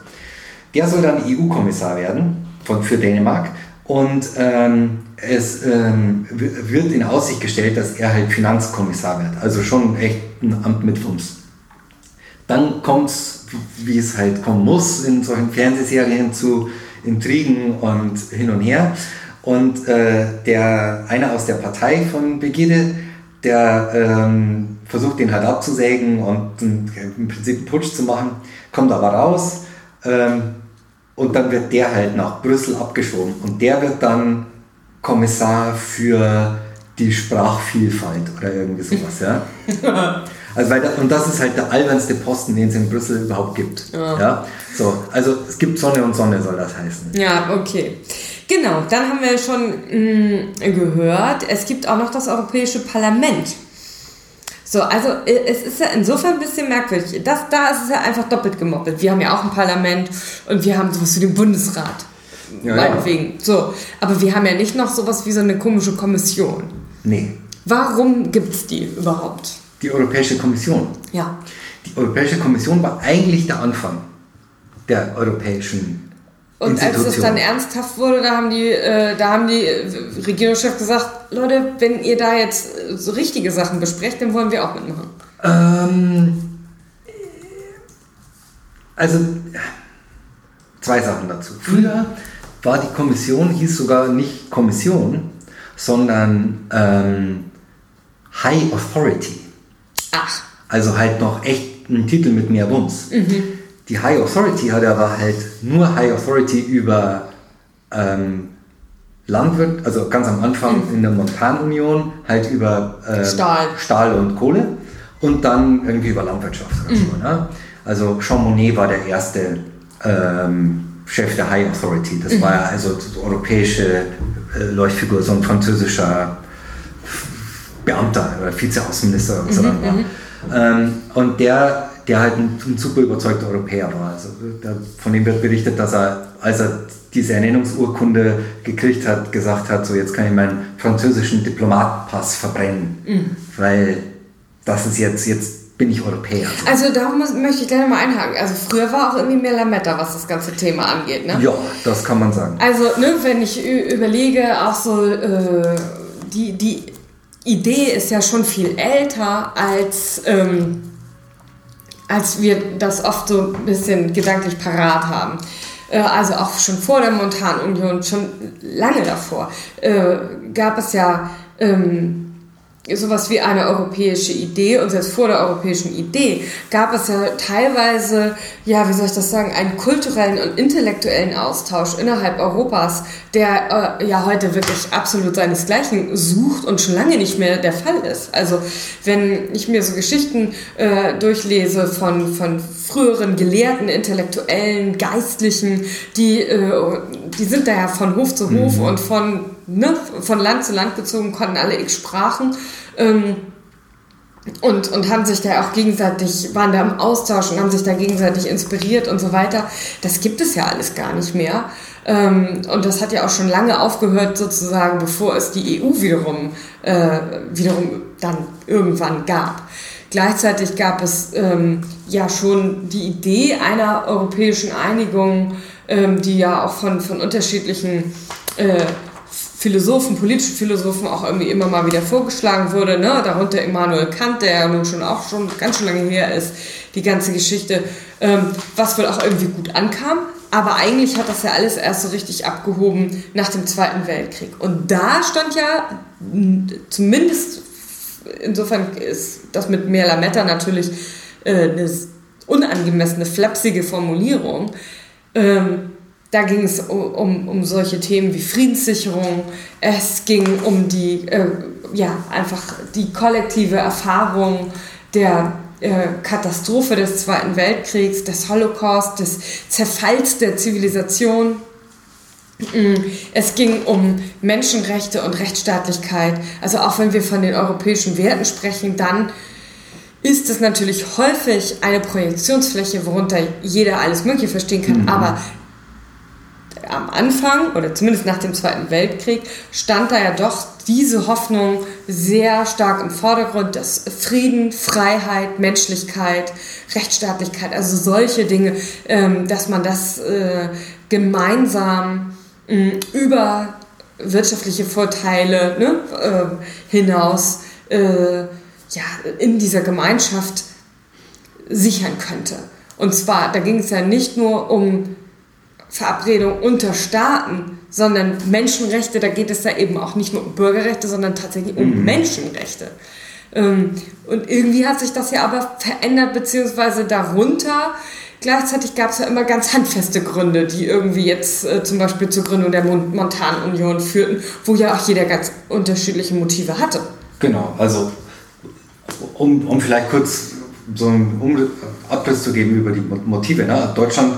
Speaker 3: Der soll dann EU-Kommissar werden von, für Dänemark und ähm, es ähm, wird in Aussicht gestellt, dass er halt Finanzkommissar wird. Also schon echt ein Amt mit Fums. Dann kommt es, wie es halt kommen muss, in solchen Fernsehserien zu Intrigen und hin und her. Und äh, der einer aus der Partei von Begide, der ähm, versucht den halt abzusägen und ähm, im Prinzip einen Putsch zu machen, kommt aber raus ähm, und dann wird der halt nach Brüssel abgeschoben und der wird dann Kommissar für die Sprachvielfalt oder irgendwie sowas, ja. *laughs* Also weil da, und das ist halt der albernste Posten, den es in Brüssel überhaupt gibt. Ja. So, also es gibt Sonne und Sonne soll das heißen.
Speaker 2: Ja, okay. Genau, dann haben wir schon mh, gehört, es gibt auch noch das Europäische Parlament. So, also es ist ja insofern ein bisschen merkwürdig. Das, da ist es ja einfach doppelt gemoppelt. Wir haben ja auch ein Parlament und wir haben sowas wie den Bundesrat.
Speaker 3: Ja, ja.
Speaker 2: meinetwegen. So, aber wir haben ja nicht noch sowas wie so eine komische Kommission.
Speaker 3: Nee,
Speaker 2: Warum gibt es die überhaupt?
Speaker 3: Die Europäische Kommission.
Speaker 2: Ja.
Speaker 3: Die Europäische Kommission war eigentlich der Anfang der europäischen
Speaker 2: Und als es dann ernsthaft wurde, da haben die, äh, da haben die äh, Regierungschefs gesagt, Leute, wenn ihr da jetzt äh, so richtige Sachen besprecht, dann wollen wir auch mitmachen.
Speaker 3: Ähm, also, zwei Sachen dazu. Früher war die Kommission, hieß sogar nicht Kommission, sondern ähm, High Authority.
Speaker 2: Ach,
Speaker 3: Also halt noch echt ein Titel mit mehr Wumms. Die High Authority hatte aber halt nur High Authority über ähm, Landwirt, also ganz am Anfang in der Montanunion halt über ähm,
Speaker 2: Stahl.
Speaker 3: Stahl und Kohle und dann irgendwie über Landwirtschaft oder so. Ne? Also Jean Monnet war der erste ähm, Chef der High Authority. Das war ja also die europäische äh, Leuchtfigur, so ein französischer Beamter oder Vizeaußenminister oder was er dann war. Ähm, und der, der halt ein, ein super überzeugter Europäer war. Also, der, von dem wird berichtet, dass er, als er diese Ernennungsurkunde gekriegt hat, gesagt hat, so jetzt kann ich meinen französischen Diplomatenpass verbrennen, weil das ist jetzt, jetzt bin ich Europäer. So.
Speaker 2: also da muss, möchte ich gleich mal einhaken. Also früher war auch irgendwie mehr Lametta, was das ganze Thema angeht, ne?
Speaker 3: Ja, das kann man sagen.
Speaker 2: Also, ne, wenn ich überlege, auch so, äh, die, die Idee ist ja schon viel älter, als, ähm, als wir das oft so ein bisschen gedanklich parat haben. Äh, also auch schon vor der Montanunion, schon lange davor, äh, gab es ja ähm, sowas wie eine europäische Idee und selbst vor der europäischen Idee gab es ja teilweise, ja, wie soll ich das sagen, einen kulturellen und intellektuellen Austausch innerhalb Europas, der äh, ja heute wirklich absolut seinesgleichen sucht und schon lange nicht mehr der Fall ist. Also wenn ich mir so Geschichten äh, durchlese von, von früheren Gelehrten, Intellektuellen, Geistlichen, die, äh, die sind da ja von Hof zu Hof mhm. und von ne, von Land zu Land gezogen, konnten alle x Sprachen. Ähm, und, und haben sich da auch gegenseitig, waren da im Austausch und haben sich da gegenseitig inspiriert und so weiter. Das gibt es ja alles gar nicht mehr. Ähm, und das hat ja auch schon lange aufgehört, sozusagen, bevor es die EU wiederum, äh, wiederum dann irgendwann gab. Gleichzeitig gab es ähm, ja schon die Idee einer europäischen Einigung, ähm, die ja auch von, von unterschiedlichen äh, Philosophen, politischen Philosophen auch irgendwie immer mal wieder vorgeschlagen wurde, ne? darunter Immanuel Kant, der ja nun schon auch schon ganz schön lange her ist, die ganze Geschichte, ähm, was wohl auch irgendwie gut ankam. Aber eigentlich hat das ja alles erst so richtig abgehoben nach dem Zweiten Weltkrieg. Und da stand ja zumindest, insofern ist das mit mehr Lametta natürlich äh, eine unangemessene, flapsige Formulierung. Ähm, da ging es um, um, solche Themen wie Friedenssicherung. Es ging um die, äh, ja, einfach die kollektive Erfahrung der äh, Katastrophe des Zweiten Weltkriegs, des Holocaust, des Zerfalls der Zivilisation. Mm, es ging um Menschenrechte und Rechtsstaatlichkeit. Also auch wenn wir von den europäischen Werten sprechen, dann ist es natürlich häufig eine Projektionsfläche, worunter jeder alles Mögliche verstehen kann. Mhm. Aber am Anfang oder zumindest nach dem Zweiten Weltkrieg stand da ja doch diese Hoffnung sehr stark im Vordergrund, dass Frieden, Freiheit, Menschlichkeit, Rechtsstaatlichkeit, also solche Dinge, ähm, dass man das äh, gemeinsam über wirtschaftliche Vorteile ne, äh, hinaus äh, ja, in dieser Gemeinschaft sichern könnte. Und zwar, da ging es ja nicht nur um Verabredung unter Staaten, sondern Menschenrechte, da geht es ja eben auch nicht nur um Bürgerrechte, sondern tatsächlich um mhm. Menschenrechte. Ähm, und irgendwie hat sich das ja aber verändert, beziehungsweise darunter. Gleichzeitig gab es ja immer ganz handfeste Gründe, die irgendwie jetzt äh, zum Beispiel zur Gründung der Montanunion führten, wo ja auch jeder ganz unterschiedliche Motive hatte.
Speaker 3: Genau, also um, um vielleicht kurz so einen Abriss zu geben über die Motive. Ne? Deutschland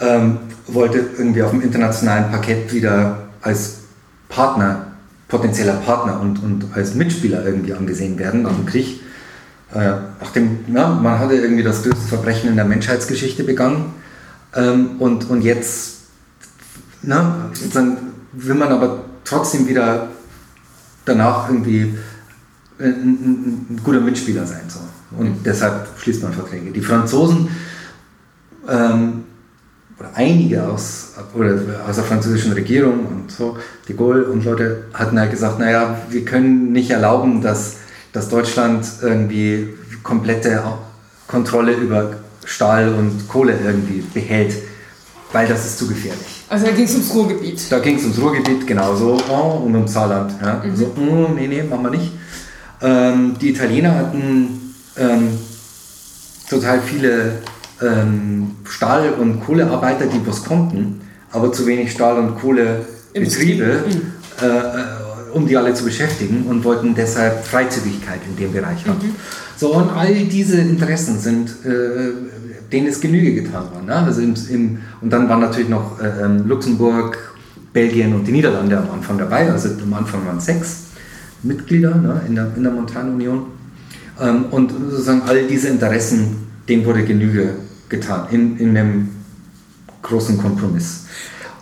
Speaker 3: ähm, wollte irgendwie auf dem internationalen Parkett wieder als Partner, potenzieller Partner und, und als Mitspieler irgendwie angesehen werden nach dem Krieg. Äh, nachdem, ja, man hatte irgendwie das größte Verbrechen in der Menschheitsgeschichte begangen ähm, und, und jetzt na, will man aber trotzdem wieder danach irgendwie ein, ein, ein guter Mitspieler sein. So. Und deshalb schließt man Verträge. Die Franzosen ähm, oder einige aus, oder aus der französischen Regierung und so, de Gaulle und Leute hatten halt gesagt, naja, wir können nicht erlauben, dass, dass Deutschland irgendwie komplette Kontrolle über Stahl und Kohle irgendwie behält, weil das ist zu gefährlich.
Speaker 2: Also da ging es ums Ruhrgebiet.
Speaker 3: Da ging es ums Ruhrgebiet, genauso, oh, und ums Saarland. Ja. Mhm. So, oh, nee, nee, machen wir nicht. Ähm, die Italiener hatten ähm, total viele ähm, Stahl- und Kohlearbeiter, die was konnten, aber zu wenig Stahl- und Kohlebetriebe, mhm. äh, um die alle zu beschäftigen und wollten deshalb Freizügigkeit in dem Bereich haben. Mhm. So, und all diese Interessen sind, äh, denen ist Genüge getan worden. Ne? Also im, im, und dann waren natürlich noch äh, ähm, Luxemburg, Belgien und die Niederlande am Anfang dabei. Also am Anfang waren sechs Mitglieder ne, in, der, in der Montanunion. Ähm, und sozusagen all diese Interessen, denen wurde Genüge getan, in, in einem großen Kompromiss.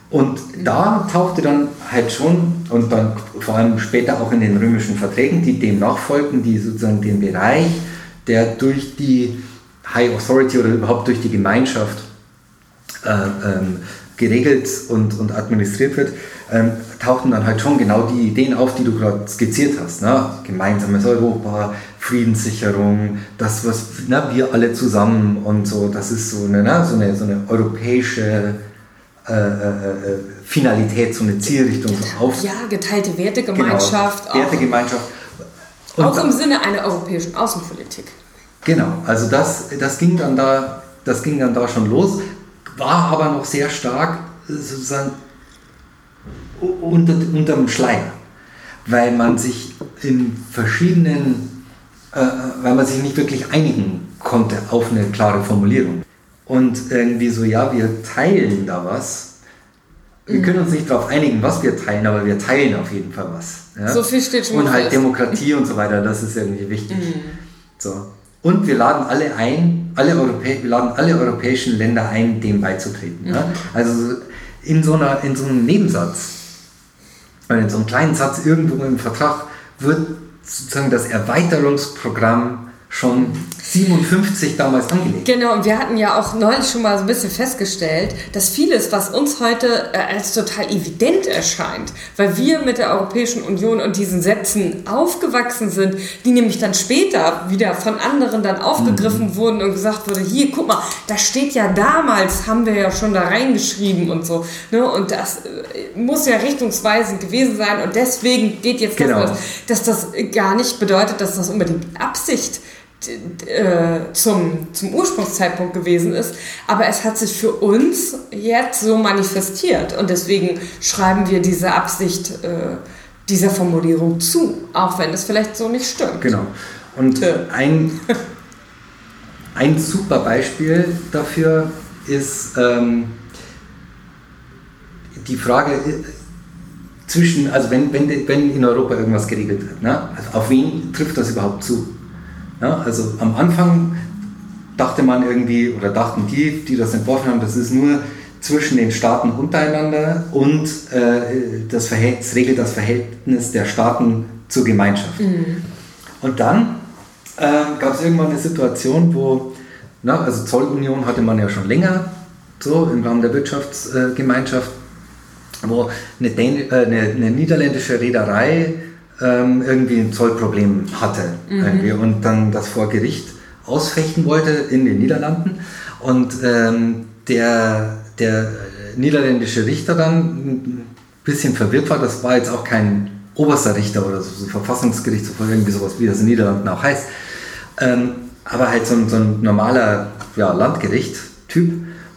Speaker 3: Und da tauchte dann halt schon, und dann vor allem später auch in den römischen Verträgen, die dem nachfolgten, die sozusagen den Bereich, der durch die High Authority oder überhaupt durch die Gemeinschaft äh, ähm, geregelt und, und administriert wird, ähm, tauchten dann halt schon genau die Ideen auf, die du gerade skizziert hast. Ne? Gemeinsames Europa, Friedenssicherung, das, was ne, wir alle zusammen und so, das ist so eine, ne, so eine, so eine europäische äh, äh, äh Finalität, so eine Zielrichtung. So
Speaker 2: auf. Ja, geteilte Wertegemeinschaft.
Speaker 3: Genau, Wertegemeinschaft. Und
Speaker 2: Auch im Sinne einer europäischen Außenpolitik.
Speaker 3: Genau, also das, das, ging dann da, das ging dann da schon los, war aber noch sehr stark äh, sozusagen unter, unterm Schleier, weil man sich in verschiedenen, äh, weil man sich nicht wirklich einigen konnte auf eine klare Formulierung. Und irgendwie so, ja, wir teilen da was. Wir können uns nicht darauf einigen, was wir teilen, aber wir teilen auf jeden Fall was. Ja?
Speaker 2: So viel steht schon
Speaker 3: Und halt.
Speaker 2: Mhm.
Speaker 3: Demokratie und so weiter, das ist irgendwie wichtig. So. Und wir laden alle ein, alle Europä wir laden alle europäischen Länder ein, dem beizutreten. Ja?
Speaker 2: Mhm.
Speaker 3: Also in so, einer, in so einem Nebensatz, oder in so einem kleinen Satz irgendwo im Vertrag, wird sozusagen das Erweiterungsprogramm schon 57 damals angelegt.
Speaker 2: Genau, und wir hatten ja auch neulich schon mal so ein bisschen festgestellt, dass vieles, was uns heute äh, als total evident erscheint, weil wir mit der Europäischen Union und diesen Sätzen aufgewachsen sind, die nämlich dann später wieder von anderen dann aufgegriffen
Speaker 3: Mhm.
Speaker 2: wurden und gesagt wurde, hier, guck mal, das steht ja damals, haben wir ja schon da reingeschrieben und so. Ne? Und das äh, muss ja richtungsweisend gewesen sein und deswegen geht jetzt
Speaker 3: Genau.
Speaker 2: das, dass das gar nicht bedeutet, dass das unbedingt Absicht d- äh, zum, zum Ursprungszeitpunkt gewesen ist, aber es hat sich für uns jetzt so manifestiert und deswegen schreiben wir diese Absicht äh, dieser Formulierung zu, auch wenn es vielleicht so nicht stimmt.
Speaker 3: Genau. Und
Speaker 2: Ja.
Speaker 3: ein, ein super Beispiel dafür ist ähm, die Frage äh, zwischen, also wenn, wenn, wenn in Europa irgendwas geregelt wird, ne? also auf wen trifft das überhaupt zu? Ja, also am Anfang dachte man irgendwie, oder dachten die, die das entworfen haben, das ist nur zwischen den Staaten untereinander und äh, das, Verhält- es regelt das Verhältnis der Staaten zur Gemeinschaft. Und dann äh, gab es irgendwann eine Situation, wo, na, also Zollunion hatte man ja schon länger, so im Rahmen der Wirtschaftsgemeinschaft, wo eine, äh, eine, eine niederländische Reederei ähm, irgendwie ein Zollproblem hatte irgendwie, und dann das vor Gericht ausfechten wollte in den Niederlanden. Und ähm, der, der niederländische Richter dann ein bisschen verwirrt war, das war jetzt auch kein oberster Richter oder so, so Verfassungsgerichtshof oder irgendwie sowas, wie das in den Niederlanden auch heißt, ähm, aber halt so ein, so ein normaler ja, Landgericht-Typ,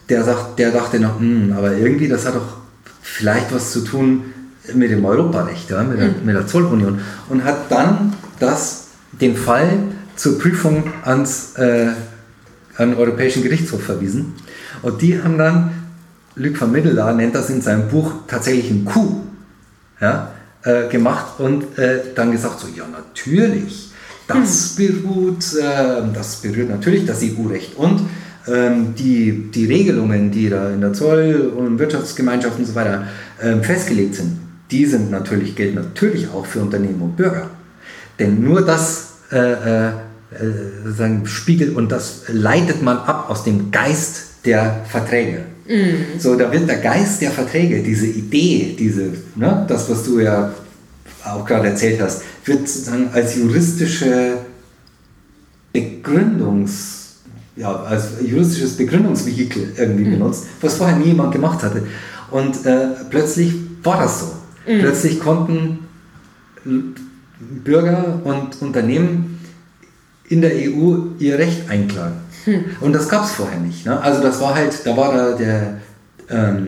Speaker 3: der, sagt, der dachte noch, hm, aber irgendwie, das hat doch vielleicht was zu tun mit dem Europarecht, ja, mit, der, mit der Zollunion. Und hat dann das, den Fall zur Prüfung ans, äh, an den Europäischen Gerichtshof verwiesen. Und die haben dann, Luc van Middelaar nennt das in seinem Buch tatsächlich ein Coup ja, äh, gemacht und äh, dann gesagt, so, ja natürlich, das beruht, äh, das berührt natürlich das EU-Recht und ähm, die, die Regelungen, die da in der Zoll- und Wirtschaftsgemeinschaft und so weiter ähm, festgelegt sind, die sind natürlich, gelten natürlich auch für Unternehmen und Bürger. Denn nur das äh, äh, äh, sozusagen spiegelt und das leitet man ab aus dem Geist der Verträge. So, da wird der Geist der Verträge, diese Idee, diese, ne, das, was du ja auch gerade erzählt hast, wird sozusagen als juristische Begründungs, ja, als juristisches Begründungsvehikel irgendwie benutzt, was vorher nie jemand gemacht hatte. Und äh, plötzlich war das so. Plötzlich konnten Bürger und Unternehmen in der EU ihr Recht einklagen. Und das gab es vorher nicht. Ne? Also das war halt, da war da der, ähm,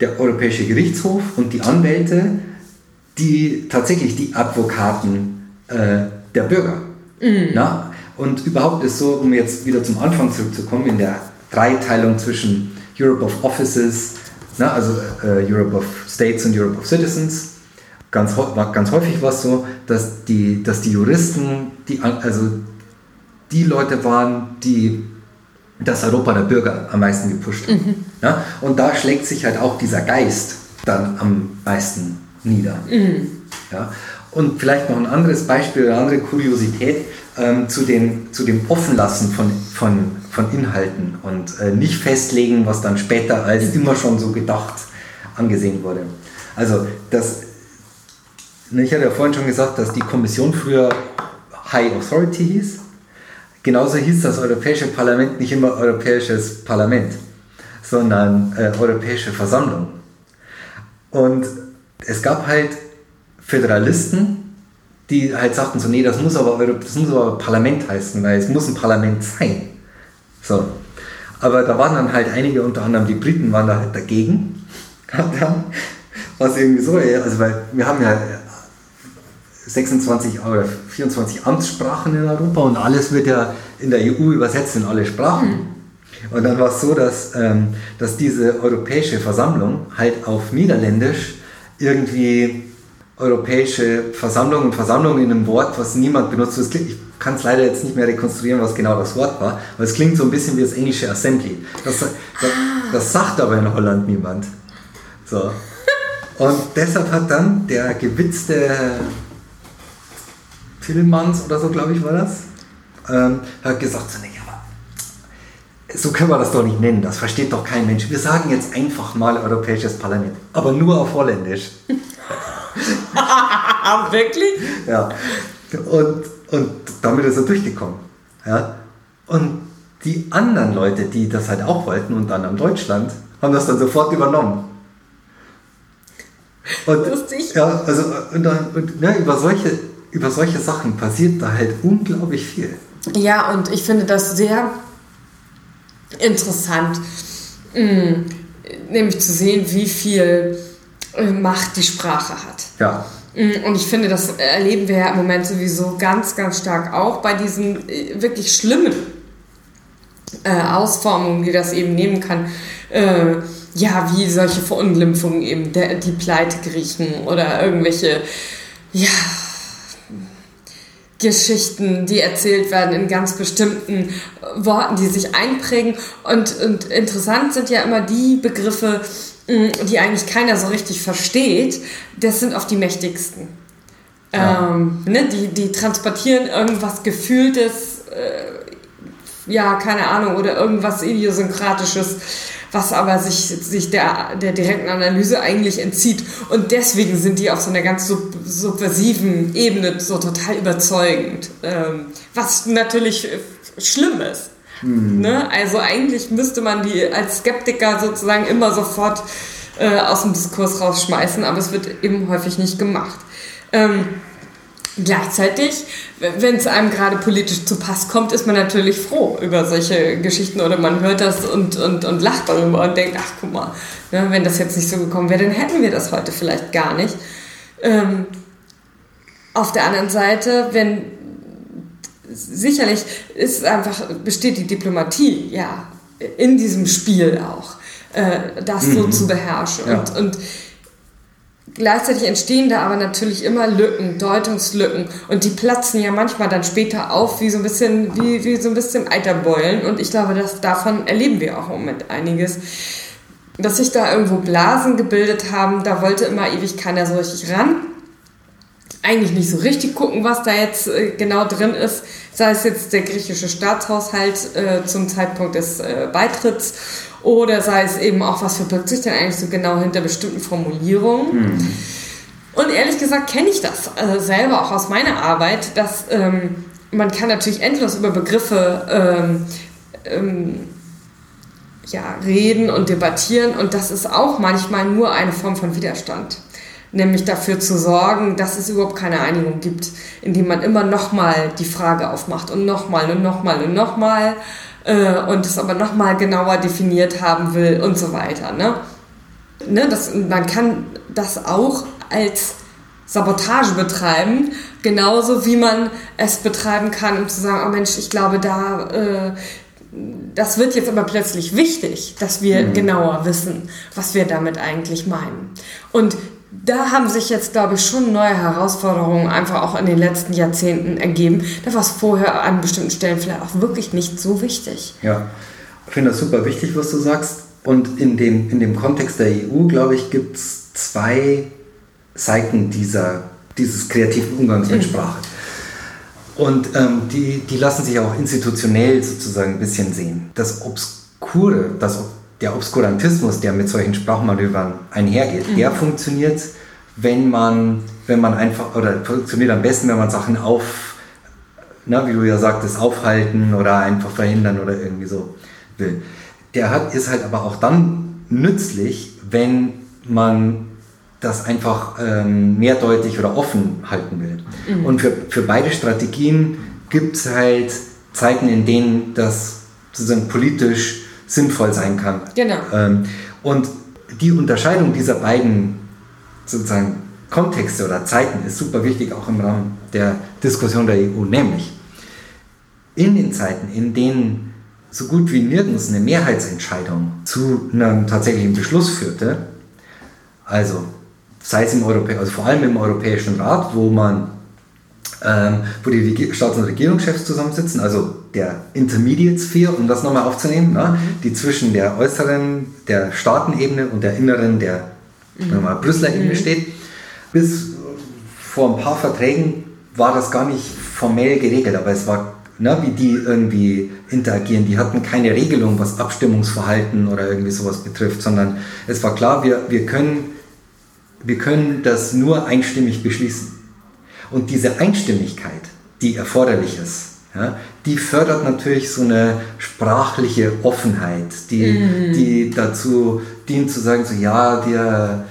Speaker 3: der Europäische Gerichtshof und die Anwälte, die tatsächlich die Advokaten äh, der Bürger. Na? Und überhaupt ist so, um jetzt wieder zum Anfang zurückzukommen, in der Dreiteilung zwischen Europe of Offices, na, also äh, Europe of States und Europe of Citizens, ganz, ganz häufig war es so, dass die, dass die Juristen, die, also die Leute waren, die das Europa der Bürger am meisten gepusht haben. Ja? Und da schlägt sich halt auch dieser Geist dann am meisten nieder. Ja? Und vielleicht noch ein anderes Beispiel, eine andere Kuriosität ähm, zu, den, zu dem Offenlassen von, von, von Inhalten und äh, nicht festlegen, was dann später als immer schon so gedacht angesehen wurde. Also das, ne, ich hatte ja vorhin schon gesagt, dass die Kommission früher High Authority hieß. Genauso hieß das Europäische Parlament nicht immer Europäisches Parlament, sondern äh, Europäische Versammlung. Und es gab halt Föderalisten, die halt sagten so, nee, das muss aber, das muss aber Parlament heißen, weil es muss ein Parlament sein. So. Aber da waren dann halt einige, unter anderem die Briten, waren da halt dagegen. *laughs* Es irgendwie so, also weil wir haben ja 26 oder 24 Amtssprachen in Europa und alles wird ja in der EU übersetzt in alle Sprachen. Mhm. Und dann war es so, dass, ähm, dass diese Europäische Versammlung halt auf Niederländisch irgendwie Europäische Versammlung und Versammlung in einem Wort, was niemand benutzt. Ich kann es leider jetzt nicht mehr rekonstruieren, was genau das Wort war, aber es klingt so ein bisschen wie das englische Assembly. Das, das, das sagt aber in Holland niemand. So. Und deshalb hat dann der gewitzte Tillmanns oder so, glaube ich, war das, ähm, hat gesagt, so, nee, so können wir das doch nicht nennen, das versteht doch kein Mensch. Wir sagen jetzt einfach mal Europäisches Parlament, aber nur auf Holländisch. *laughs*
Speaker 2: Wirklich?
Speaker 3: Ja. Und, und damit ist er durchgekommen. Ja. Und die anderen Leute, die das halt auch wollten, unter anderem Deutschland, haben das dann sofort übernommen. Und, Lustig. Ja, also und, und, ne, über, solche, über solche Sachen passiert da halt unglaublich viel.
Speaker 2: Ja, und ich finde das sehr interessant, mh, mm, nämlich zu sehen, wie viel Macht die Sprache hat.
Speaker 3: Ja.
Speaker 2: Mm, und ich finde, das erleben wir ja im Moment sowieso ganz, ganz stark auch bei diesen äh, wirklich schlimmen äh, Ausformungen, die das eben nehmen kann. Äh, ja, wie solche Verunglimpfungen eben, der, die Pleite Griechen oder irgendwelche, ja, Geschichten, die erzählt werden in ganz bestimmten Worten, die sich einprägen. Und, und interessant sind ja immer die Begriffe, die eigentlich keiner so richtig versteht. Das sind oft die mächtigsten. Ja. Ähm, ne, die, die transportieren irgendwas Gefühltes, äh, ja, keine Ahnung, oder irgendwas Idiosynkratisches was aber sich, sich der, der direkten Analyse eigentlich entzieht. Und deswegen sind die auf so einer ganz sub subversiven Ebene so total überzeugend. Ähm, was natürlich schlimm ist. Mhm. Ne? Also eigentlich müsste man die als Skeptiker sozusagen immer sofort äh, aus dem Diskurs rausschmeißen, aber es wird eben häufig nicht gemacht. Ähm, Gleichzeitig, wenn es einem gerade politisch zu Pass kommt, ist man natürlich froh über solche Geschichten oder man hört das und, und, und lacht darüber und denkt, ach guck mal, ne, wenn das jetzt nicht so gekommen wäre, dann hätten wir das heute vielleicht gar nicht. Ähm, auf der anderen Seite, wenn sicherlich ist einfach, besteht die Diplomatie ja in diesem Spiel auch, äh, das mhm. so zu beherrschen. Ja. Und, und Gleichzeitig entstehen da aber natürlich immer Lücken, Deutungslücken und die platzen ja manchmal dann später auf wie so ein bisschen, wie, wie so ein bisschen Eiterbeulen und ich glaube, dass davon erleben wir auch im Moment einiges. Dass sich da irgendwo Blasen gebildet haben, da wollte immer ewig keiner so richtig ran. Eigentlich nicht so richtig gucken, was da jetzt äh, genau drin ist, sei es jetzt der griechische Staatshaushalt äh, zum Zeitpunkt des äh, Beitritts oder sei es eben auch, was verbirgt sich denn eigentlich so genau hinter bestimmten Formulierungen. Mhm. Und ehrlich gesagt kenne ich das äh, selber auch aus meiner Arbeit, dass ähm, man kann natürlich endlos über Begriffe ähm, ähm, ja, reden und debattieren und das ist auch manchmal nur eine Form von Widerstand. Nämlich dafür zu sorgen, dass es überhaupt keine Einigung gibt, indem man immer nochmal die Frage aufmacht und nochmal und nochmal und nochmal äh, und es aber nochmal genauer definiert haben will und so weiter. Ne? Ne, das, man kann das auch als Sabotage betreiben, genauso wie man es betreiben kann, um zu sagen, oh Mensch, ich glaube, da, äh, das wird jetzt aber plötzlich wichtig, dass wir mhm. genauer wissen, was wir damit eigentlich meinen. Und da haben sich jetzt, glaube ich, schon neue Herausforderungen einfach auch in den letzten Jahrzehnten ergeben. Da war es vorher an bestimmten Stellen vielleicht auch wirklich nicht so wichtig.
Speaker 3: Ja, ich finde das super wichtig, was du sagst. Und in dem, in dem Kontext der EU, glaube ich, gibt es zwei Seiten dieser, dieses kreativen Umgangs mit mhm. Sprache. Und ähm, die, die lassen sich auch institutionell sozusagen ein bisschen sehen. Das Obskure, das der Obskurantismus, der mit solchen Sprachmanövern einhergeht, mhm. der funktioniert, wenn man, wenn man einfach, oder funktioniert am besten, wenn man Sachen auf, na, wie du ja sagtest, aufhalten oder einfach verhindern oder irgendwie so will. Der hat, ist halt aber auch dann nützlich, wenn man das einfach ähm, mehrdeutig oder offen halten will. Mhm. Und für, für beide Strategien gibt es halt Zeiten, in denen das sozusagen politisch sinnvoll sein kann.
Speaker 2: Genau.
Speaker 3: Ähm, und die Unterscheidung dieser beiden sozusagen Kontexte oder Zeiten ist super wichtig, auch im Rahmen der Diskussion der EU, nämlich in den Zeiten, in denen so gut wie nirgends eine Mehrheitsentscheidung zu einem tatsächlichen Beschluss führte, also sei es im Europä also vor allem im Europäischen Rat, wo man ähm, wo die Staats- und Regierungschefs zusammensitzen, also der Intermediate Sphere, um das nochmal aufzunehmen, ne, die zwischen der äußeren, der Staatenebene und der inneren, der mhm. mal, Brüsseler Ebene mhm. steht. Bis vor ein paar Verträgen war das gar nicht formell geregelt, aber es war, ne, wie die irgendwie interagieren. Die hatten keine Regelung, was Abstimmungsverhalten oder irgendwie sowas betrifft, sondern es war klar, wir, wir, können, wir können das nur einstimmig beschließen. Und diese Einstimmigkeit, die erforderlich ist, ja, die fördert natürlich so eine sprachliche Offenheit, die, mm. die dazu dient zu sagen, so ja, wir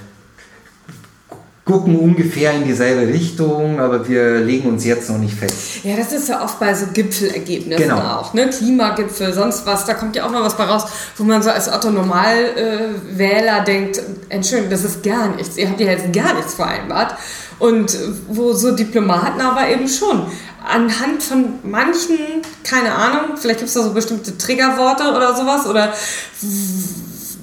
Speaker 3: gucken ungefähr in dieselbe Richtung, aber wir legen uns jetzt noch nicht fest.
Speaker 2: Ja, das ist ja oft bei so Gipfelergebnissen
Speaker 3: genau.
Speaker 2: auch, ne? Klimagipfel, sonst was, da kommt ja auch noch was bei raus, wo man so als Otto Normalwähler äh, denkt, Entschuldigung, das ist gar nichts, ihr habt ja jetzt gar nichts vereinbart. Und wo so Diplomaten aber eben schon anhand von manchen, keine Ahnung, vielleicht gibt es da so bestimmte Triggerworte oder sowas oder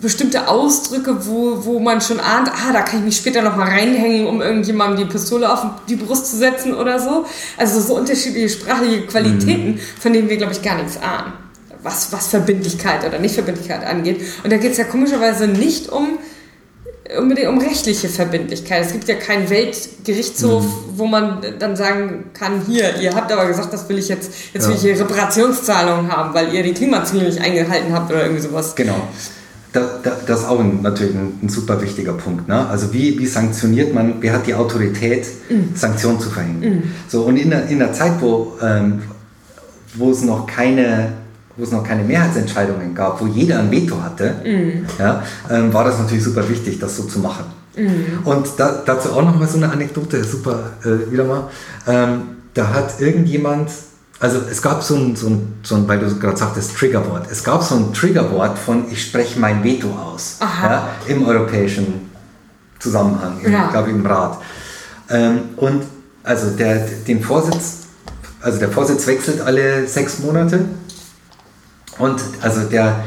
Speaker 2: bestimmte Ausdrücke, wo, wo man schon ahnt, ah, da kann ich mich später noch mal reinhängen, um irgendjemandem die Pistole auf die Brust zu setzen oder so. Also so unterschiedliche sprachliche Qualitäten, mhm. von denen wir, glaube ich, gar nichts ahnen, was, was Verbindlichkeit oder Nichtverbindlichkeit angeht. Und da geht es ja komischerweise nicht um unbedingt um rechtliche Verbindlichkeit. Es gibt ja keinen Weltgerichtshof, mhm. wo man dann sagen kann, hier, ihr habt aber gesagt, das will ich jetzt, jetzt ja. will ich hier Reparationszahlungen haben, weil ihr die Klimaziele nicht eingehalten habt oder irgendwie sowas.
Speaker 3: Genau das ist auch ein, natürlich ein, ein, super wichtiger Punkt. Ne? Also wie, wie sanktioniert man, wer hat die Autorität, mm. Sanktionen zu verhängen? Mm. So, und in der, in der Zeit, wo, ähm, wo es noch keine wo es noch keine Mehrheitsentscheidungen gab, wo jeder ein Veto hatte, mm. ja, ähm, war das natürlich super wichtig, das so zu machen. Mm. Und da, dazu auch noch mal so eine Anekdote, super äh, wieder mal. Ähm, da hat irgendjemand also es gab so ein, so ein, so ein weil du gerade sagtest, Triggerwort. Es gab so ein Triggerwort von ich spreche mein Veto aus ja, im europäischen Zusammenhang, im, ja. glaube im Rat. Ähm, und also der, den Vorsitz, also der Vorsitz wechselt alle sechs Monate und also der,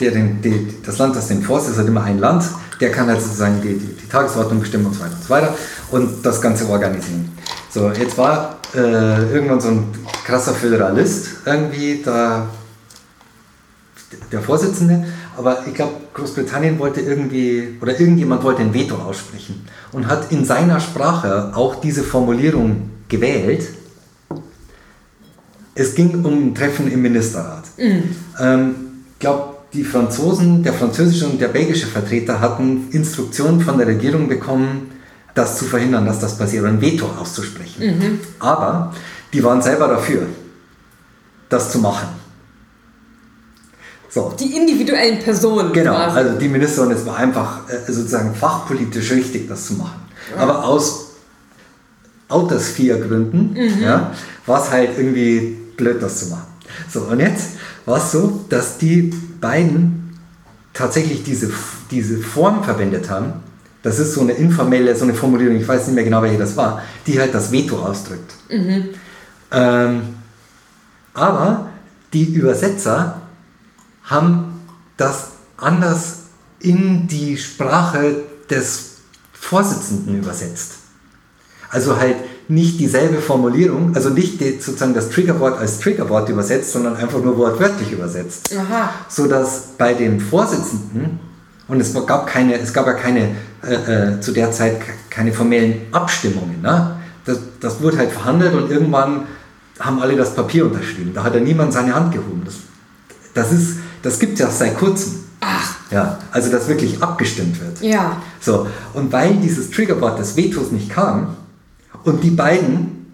Speaker 3: der den, die, das Land, das den Vorsitz hat, immer ein Land, der kann halt sozusagen die, die, die Tagesordnung bestimmen und so weiter und so weiter und das Ganze organisieren. So, jetzt war äh, irgendwann so ein krasser Föderalist irgendwie da der Vorsitzende, aber ich glaube, Großbritannien wollte irgendwie, oder irgendjemand wollte ein Veto aussprechen und hat in seiner Sprache auch diese Formulierung gewählt. Es ging um ein Treffen im Ministerrat. Mhm. Ähm, ich glaube, die Franzosen, der französische und der belgische Vertreter hatten Instruktionen von der Regierung bekommen, das zu verhindern, dass das passiert, ein Veto auszusprechen. Mhm. Aber die waren selber dafür, das zu machen.
Speaker 2: So. Die individuellen Personen.
Speaker 3: Genau, quasi. also die Ministerin, es war einfach äh, sozusagen fachpolitisch richtig, das zu machen. Ja. Aber aus Autosphere-Gründen mhm. ja, war es halt irgendwie blöd, das zu machen. So, und jetzt war es so, dass die beiden tatsächlich diese, diese Form verwendet haben, das ist so eine informelle, so eine Formulierung, ich weiß nicht mehr genau, welche das war, die halt das Veto ausdrückt. Mhm. Ähm, aber die Übersetzer haben das anders in die Sprache des Vorsitzenden übersetzt. Also halt nicht dieselbe Formulierung, also nicht die, sozusagen das Triggerwort als Triggerwort übersetzt, sondern einfach nur wortwörtlich übersetzt. Aha. Sodass bei dem Vorsitzenden und es gab keine, es gab ja keine, äh, äh, zu der Zeit keine formellen Abstimmungen. Ne? Das, das wurde halt verhandelt und irgendwann haben alle das Papier unterschrieben. Da hat ja niemand seine Hand gehoben. Das, das, ist, das gibt es ja seit kurzem.
Speaker 2: Ach.
Speaker 3: Ja, also dass wirklich abgestimmt wird.
Speaker 2: Ja.
Speaker 3: So, und weil dieses Triggerwort des Vetos nicht kam und die beiden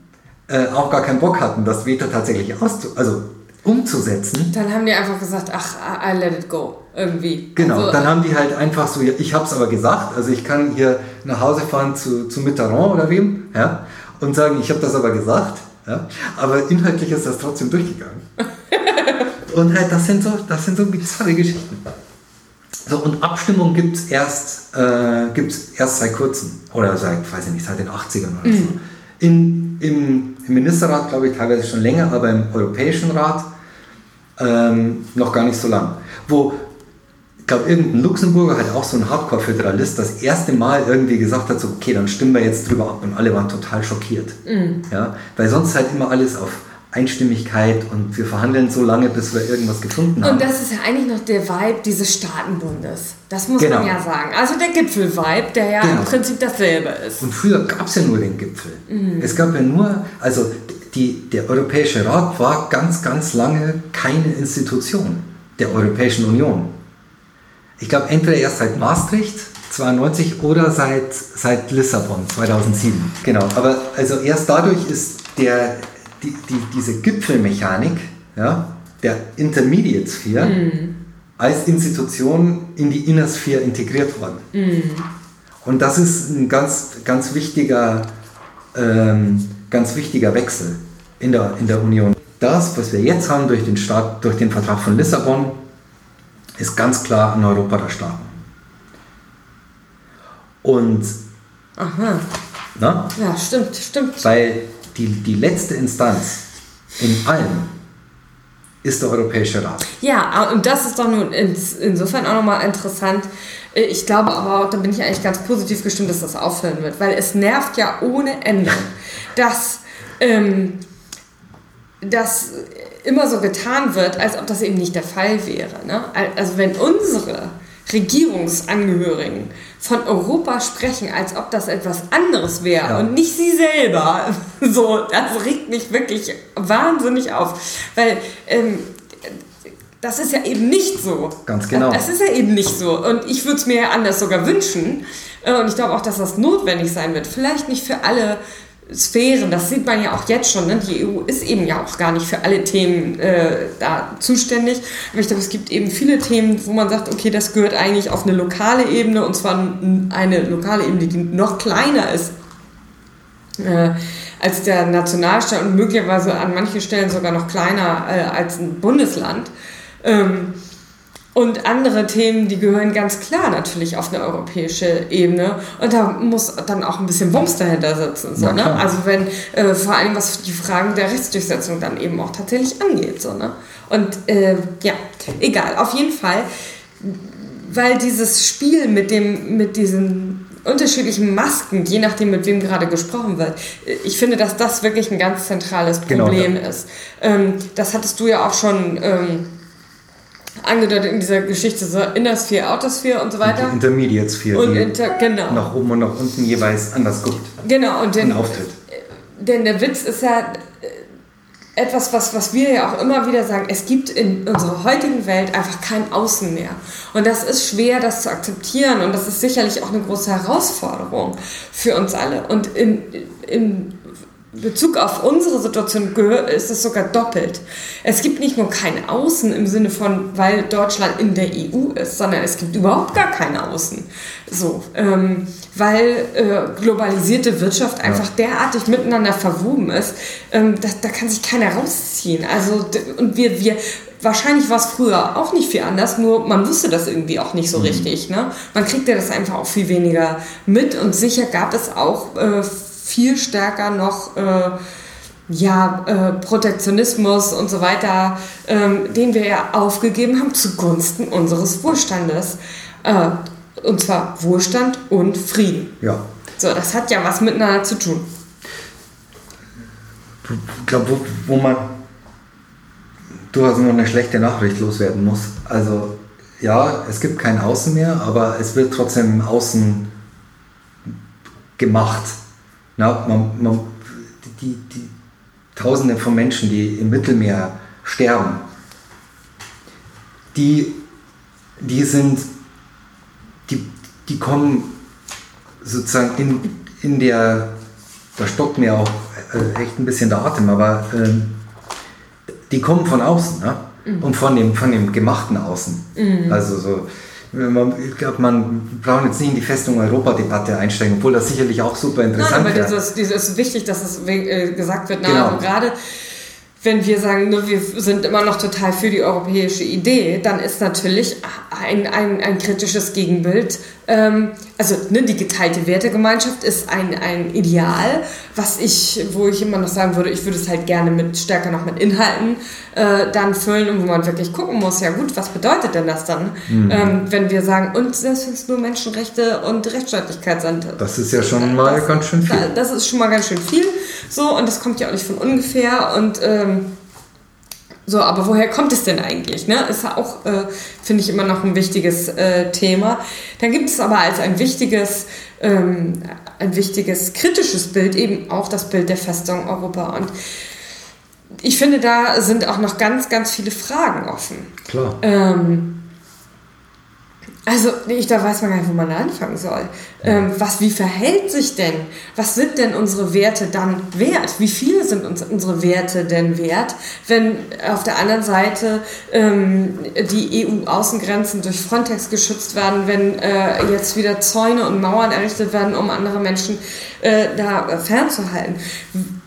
Speaker 3: äh, auch gar keinen Bock hatten, das Veto tatsächlich auszu also umzusetzen.
Speaker 2: Dann haben die einfach gesagt, ach, I let it go, irgendwie.
Speaker 3: Genau, also, dann haben die halt einfach so, ich habe es aber gesagt, also ich kann hier nach Hause fahren zu, zu Mitterrand oder wem ja, und sagen, ich habe das aber gesagt. Ja, aber inhaltlich ist das trotzdem durchgegangen. *laughs* und halt, das sind so, das sind so bizarre Geschichten. So, und Abstimmung gibt es erst, äh, gibt's erst seit kurzem. Oder seit, weiß ich nicht, seit den 80ern oder so. In, im, Im Ministerrat, glaube ich, teilweise schon länger, aber im Europäischen Rat ähm, noch gar nicht so lang. Wo, ich glaube, irgendein Luxemburger, halt auch so ein Hardcore-Föderalist, das erste Mal irgendwie gesagt hat, so, okay, dann stimmen wir jetzt drüber ab. Und alle waren total schockiert. Ja? Weil sonst halt immer alles auf Einstimmigkeit und wir verhandeln so lange, bis wir irgendwas gefunden haben.
Speaker 2: Und das ist ja eigentlich noch der Vibe dieses Staatenbundes. Das muss
Speaker 3: Genau.
Speaker 2: man ja sagen. Also der Gipfel-Vibe, der ja
Speaker 3: Genau.
Speaker 2: im Prinzip dasselbe ist.
Speaker 3: Und früher gab es ja nur den Gipfel. Es gab ja nur, also die, der Europäische Rat war ganz, ganz lange keine Institution der Europäischen Union. Ich glaube, entweder erst seit Maastricht 92 oder seit, seit Lissabon 2007. Genau, aber also erst dadurch ist der, die, die, diese Gipfelmechanik ja, der Intermediate Sphere als Institution in die Inner Sphere integriert worden. Und das ist ein ganz, ganz wichtiger, ähm, ganz wichtiger Wechsel in der, in der Union. Das, was wir jetzt haben durch den, Staat, durch den Vertrag von Lissabon, ist ganz klar ein Europa der Staaten. Und
Speaker 2: Aha.
Speaker 3: na,
Speaker 2: Ja, stimmt, stimmt.
Speaker 3: weil die, die letzte Instanz in allem ist der Europäische Rat.
Speaker 2: Ja, und das ist doch nun ins, insofern auch nochmal interessant. Äh, Ich glaube aber, da bin ich eigentlich ganz positiv gestimmt, dass das aufhören wird, weil es nervt ja ohne Ende, dass, ähm, dass immer so getan wird, als ob das eben nicht der Fall wäre. Ne? Also wenn unsere Regierungsangehörigen von Europa sprechen, als ob das etwas anderes wäre
Speaker 3: Ja.
Speaker 2: und nicht sie selber, *laughs* so, das regt mich wirklich wahnsinnig auf, weil ähm, das ist ja eben nicht so.
Speaker 3: Ganz genau.
Speaker 2: Das ist ja eben nicht so. Und ich würde es mir ja anders sogar wünschen. Äh, Und ich glaube auch, dass das notwendig sein wird. Vielleicht nicht für alle Sphären, das sieht man ja auch jetzt schon. Ne? Die EU ist eben ja auch gar nicht für alle Themen äh, da zuständig. Aber ich glaube, es gibt eben viele Themen, wo man sagt, okay, das gehört eigentlich auf eine lokale Ebene und zwar eine lokale Ebene, die noch kleiner ist äh, als der Nationalstaat und möglicherweise an manchen Stellen sogar noch kleiner äh, als ein Bundesland. Ähm, und andere Themen, die gehören ganz klar natürlich auf eine europäische Ebene. Und da muss dann auch ein bisschen Wumms dahinter sitzen. So, ne? Also wenn äh, vor allem was die Fragen der Rechtsdurchsetzung dann eben auch tatsächlich angeht. So, ne? Und äh, ja, egal, auf jeden Fall weil dieses Spiel mit dem mit diesen unterschiedlichen Masken, je nachdem mit wem gerade gesprochen wird, ich finde, dass das wirklich ein ganz zentrales
Speaker 3: Genau,
Speaker 2: Problem
Speaker 3: ja.
Speaker 2: ist. Ähm, das hattest du ja auch schon ähm, angedeutet in dieser Geschichte, so Inner Sphere, Outer Sphere und so
Speaker 3: Die
Speaker 2: weiter.
Speaker 3: Intermediate Sphere,
Speaker 2: Und
Speaker 3: die
Speaker 2: inter, genau.
Speaker 3: nach oben und nach unten jeweils anders guckt
Speaker 2: Genau, und
Speaker 3: und
Speaker 2: den,
Speaker 3: auftritt.
Speaker 2: denn der Witz ist ja äh, etwas, was, was wir ja auch immer wieder sagen, es gibt in unserer heutigen Welt einfach kein Außen mehr. Und das ist schwer, das zu akzeptieren und das ist sicherlich auch eine große Herausforderung für uns alle. Und in, in Bezug auf unsere Situation ist es sogar doppelt. Es gibt nicht nur kein Außen im Sinne von, weil Deutschland in der EU ist, sondern es gibt überhaupt gar kein Außen. So, ähm, weil äh, globalisierte Wirtschaft einfach derartig miteinander verwoben ist, ähm, da, da kann sich keiner rausziehen. Also und wir, wir Wahrscheinlich war es früher auch nicht viel anders, nur man wusste das irgendwie auch nicht so richtig. Ne? Man kriegte das einfach auch viel weniger mit und sicher gab es auch äh, viel stärker noch äh, ja, äh, Protektionismus und so weiter, ähm, den wir ja aufgegeben haben zugunsten unseres Wohlstandes. Äh, und zwar Wohlstand und Frieden.
Speaker 3: Ja.
Speaker 2: So, das hat ja was miteinander zu tun.
Speaker 3: Ich glaube, wo, wo man durchaus nur eine schlechte Nachricht loswerden muss. Also ja, es gibt kein Außen mehr, aber es wird trotzdem Außen gemacht. Na, man, man, die, die Tausende von Menschen, die im Mittelmeer sterben, die, die sind, die, die kommen sozusagen in, in der, da stockt mir auch äh, echt ein bisschen der Atem, aber ähm, die kommen von außen ne? und von dem, von dem gemachten Außen. Also so ich glaube, man braucht jetzt nicht in die Festung Europa-Debatte einsteigen, obwohl das sicherlich auch super interessant
Speaker 2: Nein, aber
Speaker 3: wäre.
Speaker 2: das ist, das ist wichtig, dass es äh, gesagt wird. Na,
Speaker 3: Genau.
Speaker 2: also gerade wenn wir sagen, ne, wir sind immer noch total für die europäische Idee, dann ist natürlich ein, ein, ein kritisches Gegenbild. Ähm, also ne, die geteilte Wertegemeinschaft ist ein, ein Ideal, was ich, wo ich immer noch sagen würde, ich würde es halt gerne mit stärker noch mit Inhalten äh, dann füllen und wo man wirklich gucken muss, ja gut, was bedeutet denn das dann, ähm, wenn wir sagen, und selbst wenn es nur Menschenrechte und Rechtsstaatlichkeit sind.
Speaker 3: Das ist ja schon mal
Speaker 2: Das-
Speaker 3: ganz schön viel.
Speaker 2: da- Das ist schon mal ganz schön viel. So, und das kommt ja auch nicht von ungefähr. Und ähm, so, aber woher kommt es denn eigentlich? Ne? Ist ja auch, äh, finde ich, immer noch ein wichtiges äh, Thema. Dann gibt es aber als ein wichtiges, ähm, ein wichtiges kritisches Bild eben auch das Bild der Festung Europa. Und ich finde, da sind auch noch ganz, ganz viele Fragen offen.
Speaker 3: Klar.
Speaker 2: Ähm, also, ich, da weiß man gar nicht, wo man anfangen soll. Ähm, was, wie verhält sich denn? Was sind denn unsere Werte dann wert? Wie viele sind uns, unsere Werte denn wert, wenn auf der anderen Seite ähm, die EU-Außengrenzen durch Frontex geschützt werden, wenn äh, jetzt wieder Zäune und Mauern errichtet werden, um andere Menschen äh, da fernzuhalten?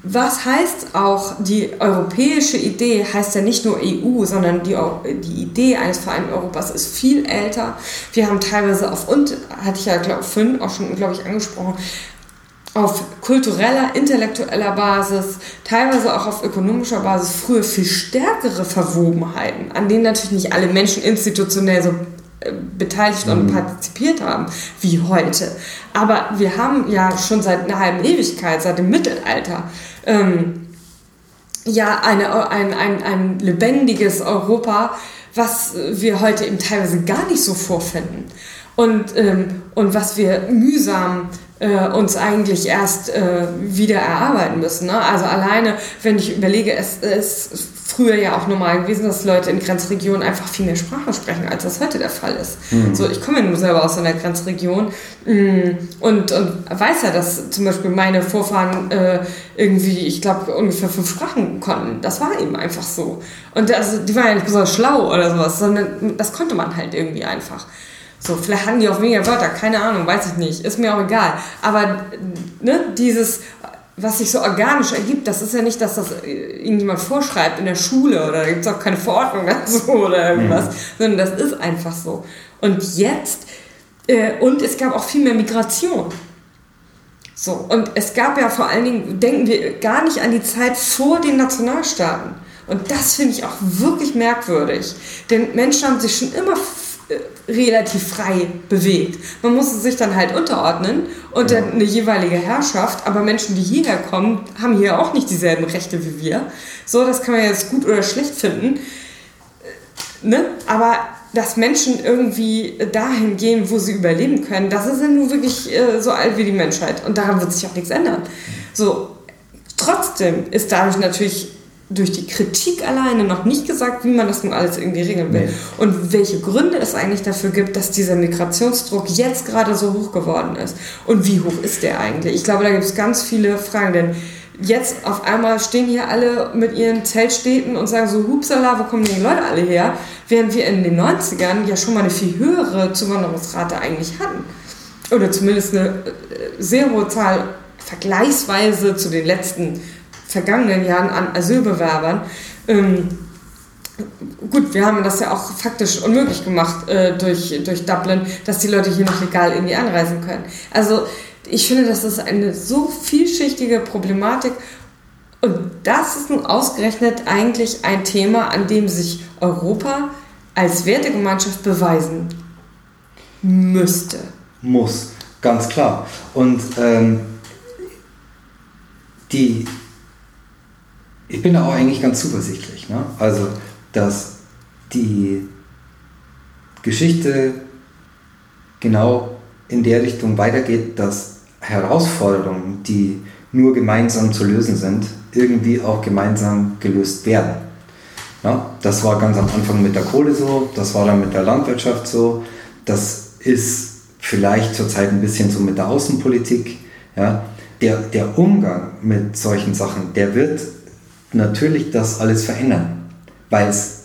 Speaker 2: Was heißt auch, die europäische Idee heißt ja nicht nur EU, sondern die, die Idee eines vereinten Europas ist viel älter. Wir haben teilweise auf, und hatte ich ja glaub, vorhin auch schon, glaube ich, angesprochen, auf kultureller, intellektueller Basis, teilweise auch auf ökonomischer Basis früher viel stärkere Verwobenheiten, an denen natürlich nicht alle Menschen institutionell so äh, beteiligt und partizipiert haben wie heute. Aber wir haben ja schon seit einer halben Ewigkeit, seit dem Mittelalter, ähm, ja eine, ein, ein, ein lebendiges Europa, was wir heute eben teilweise gar nicht so vorfinden. Und, ähm, und was wir mühsam äh, uns eigentlich erst äh, wieder erarbeiten müssen. Ne? Also alleine, wenn ich überlege, es ist früher ja auch normal gewesen, dass Leute in Grenzregionen einfach viel mehr Sprache sprechen, als das heute der Fall ist. So, ich komme ja nur selber aus einer Grenzregion mm, und, und weiß ja, dass zum Beispiel meine Vorfahren äh, irgendwie, ich glaube, ungefähr fünf Sprachen konnten. Das war eben einfach so. Und also, die waren ja nicht besonders schlau oder sowas, sondern das konnte man halt irgendwie einfach. So, vielleicht hatten die auch weniger Wörter, keine Ahnung, weiß ich nicht, ist mir auch egal. Aber ne, dieses, was sich so organisch ergibt, das ist ja nicht, dass das irgendjemand vorschreibt in der Schule oder da gibt es auch keine Verordnung *laughs* dazu oder irgendwas, sondern das ist einfach so. Und jetzt, äh, und es gab auch viel mehr Migration. So, und es gab ja vor allen Dingen, denken wir gar nicht an die Zeit vor den Nationalstaaten. Und das finde ich auch wirklich merkwürdig. Denn Menschen haben sich schon immer äh, relativ frei bewegt. Man musste sich dann halt unterordnen unter eine jeweilige Herrschaft, aber Menschen, die hierher kommen, haben hier auch nicht dieselben Rechte wie wir. So, das kann man jetzt gut oder schlecht finden. Äh, Ne? Aber dass Menschen irgendwie dahin gehen, wo sie überleben können, das ist ja nun wirklich äh, so alt wie die Menschheit. Und daran wird sich auch nichts ändern. So, trotzdem ist dadurch natürlich durch die Kritik alleine noch nicht gesagt, wie man das nun alles irgendwie regeln will.
Speaker 3: Nee.
Speaker 2: Und welche Gründe es eigentlich dafür gibt, dass dieser Migrationsdruck jetzt gerade so hoch geworden ist. Und wie hoch ist der eigentlich? Ich glaube, da gibt es ganz viele Fragen, denn jetzt auf einmal stehen hier alle mit ihren Zeltstädten und sagen so, hupsala, wo kommen die Leute alle her? Während wir in den 90ern ja schon mal eine viel höhere Zuwanderungsrate eigentlich hatten. Oder zumindest eine äh, sehr hohe Zahl vergleichsweise zu den letzten vergangenen Jahren an Asylbewerbern. Ähm, gut, wir haben das ja auch faktisch unmöglich gemacht äh, durch, durch Dublin, dass die Leute hier noch legal irgendwie anreisen können. Also ich finde, das ist eine so vielschichtige Problematik und das ist nun ausgerechnet eigentlich ein Thema, an dem sich Europa als Wertegemeinschaft beweisen müsste.
Speaker 3: Muss, ganz klar. Und ähm, die, ich bin da auch eigentlich ganz zuversichtlich. Ne? Also, dass die Geschichte genau in der Richtung weitergeht, dass Herausforderungen, die nur gemeinsam zu lösen sind, irgendwie auch gemeinsam gelöst werden. Ja, das war ganz am Anfang mit der Kohle so, das war dann mit der Landwirtschaft so, das ist vielleicht zurzeit ein bisschen so mit der Außenpolitik. Ja. Der, der Umgang mit solchen Sachen, der wird natürlich das alles verändern, weil es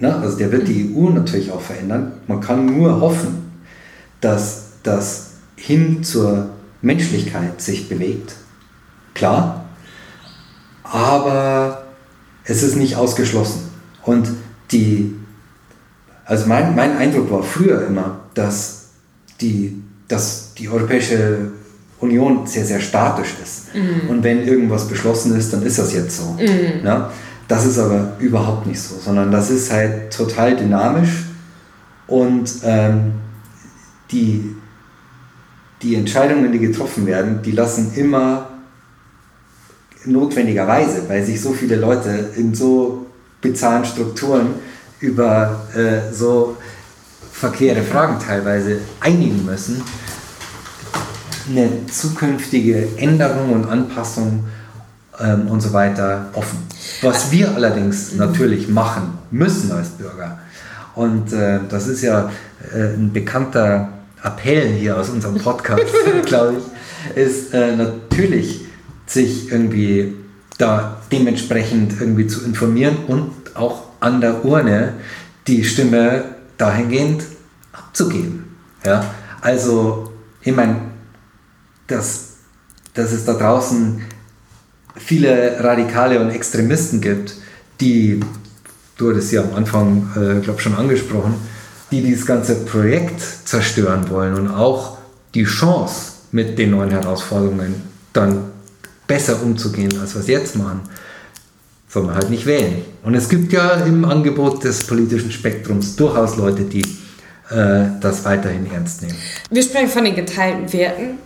Speaker 3: Ne? Also der wird die EU natürlich auch verändern. Man kann nur hoffen, dass das hin zur Menschlichkeit sich bewegt. Klar. Aber es ist nicht ausgeschlossen. Und die, also mein, mein Eindruck war früher immer, dass die, dass die Europäische Union sehr, sehr statisch ist. Mhm. Und wenn irgendwas beschlossen ist, dann ist das jetzt so. Mhm. Ja? Das ist aber überhaupt nicht so, sondern das ist halt total dynamisch und ähm, die, die Entscheidungen, die getroffen werden, die lassen immer notwendigerweise, weil sich so viele Leute in so bizarren Strukturen über äh, so verquere Fragen teilweise einigen müssen, eine zukünftige Änderung und Anpassung ähm, und so weiter offen. Was wir allerdings natürlich machen müssen als Bürger, und äh, das ist ja äh, ein bekannter Appell hier aus unserem Podcast, *laughs* glaube ich, ist äh, natürlich sich irgendwie da dementsprechend irgendwie zu informieren und auch an der Urne die Stimme dahingehend abzugeben. Ja? Also, ich meine, dass, dass es da draußen viele Radikale und Extremisten gibt, die, du hattest ja am Anfang, äh, glaube schon angesprochen, die dieses ganze Projekt zerstören wollen und auch die Chance mit den neuen Herausforderungen dann besser umzugehen, als wir es jetzt machen, soll man halt nicht wählen. Und es gibt ja im Angebot des politischen Spektrums durchaus Leute, die äh, das weiterhin ernst nehmen.
Speaker 2: Wir sprechen von den geteilten Werten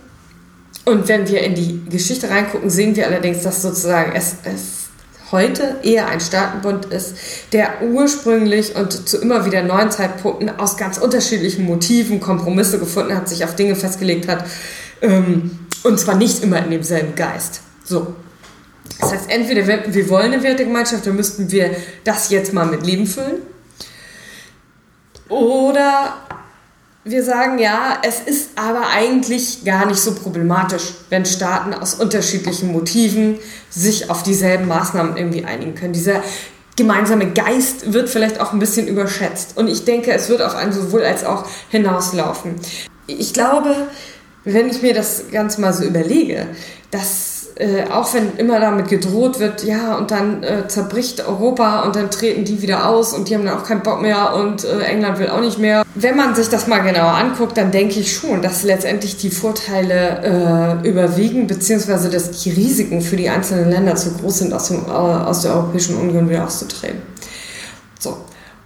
Speaker 2: und wenn wir in die Geschichte reingucken, sehen wir allerdings, dass sozusagen es, es heute eher ein Staatenbund ist, der ursprünglich und zu immer wieder neuen Zeitpunkten aus ganz unterschiedlichen Motiven Kompromisse gefunden hat, sich auf Dinge festgelegt hat ähm, und zwar nicht immer in demselben Geist. So. Das heißt, entweder wir, wir wollen eine Wertegemeinschaft, dann müssten wir das jetzt mal mit Leben füllen. Oder wir sagen ja, es ist aber eigentlich gar nicht so problematisch, wenn Staaten aus unterschiedlichen Motiven sich auf dieselben Maßnahmen irgendwie einigen können. Dieser gemeinsame Geist wird vielleicht auch ein bisschen überschätzt. Und ich denke, es wird auf ein sowohl als auch hinauslaufen. Ich glaube, wenn ich mir das Ganze mal so überlege, dass äh, auch wenn immer damit gedroht wird, ja, und dann äh, zerbricht Europa und dann treten die wieder aus und die haben dann auch keinen Bock mehr und äh, England will auch nicht mehr. Wenn man sich das mal genauer anguckt, dann denke ich schon, dass letztendlich die Vorteile äh, überwiegen, beziehungsweise dass die Risiken für die einzelnen Länder zu groß sind, aus, dem, äh, aus der Europäischen Union wieder auszutreten. So.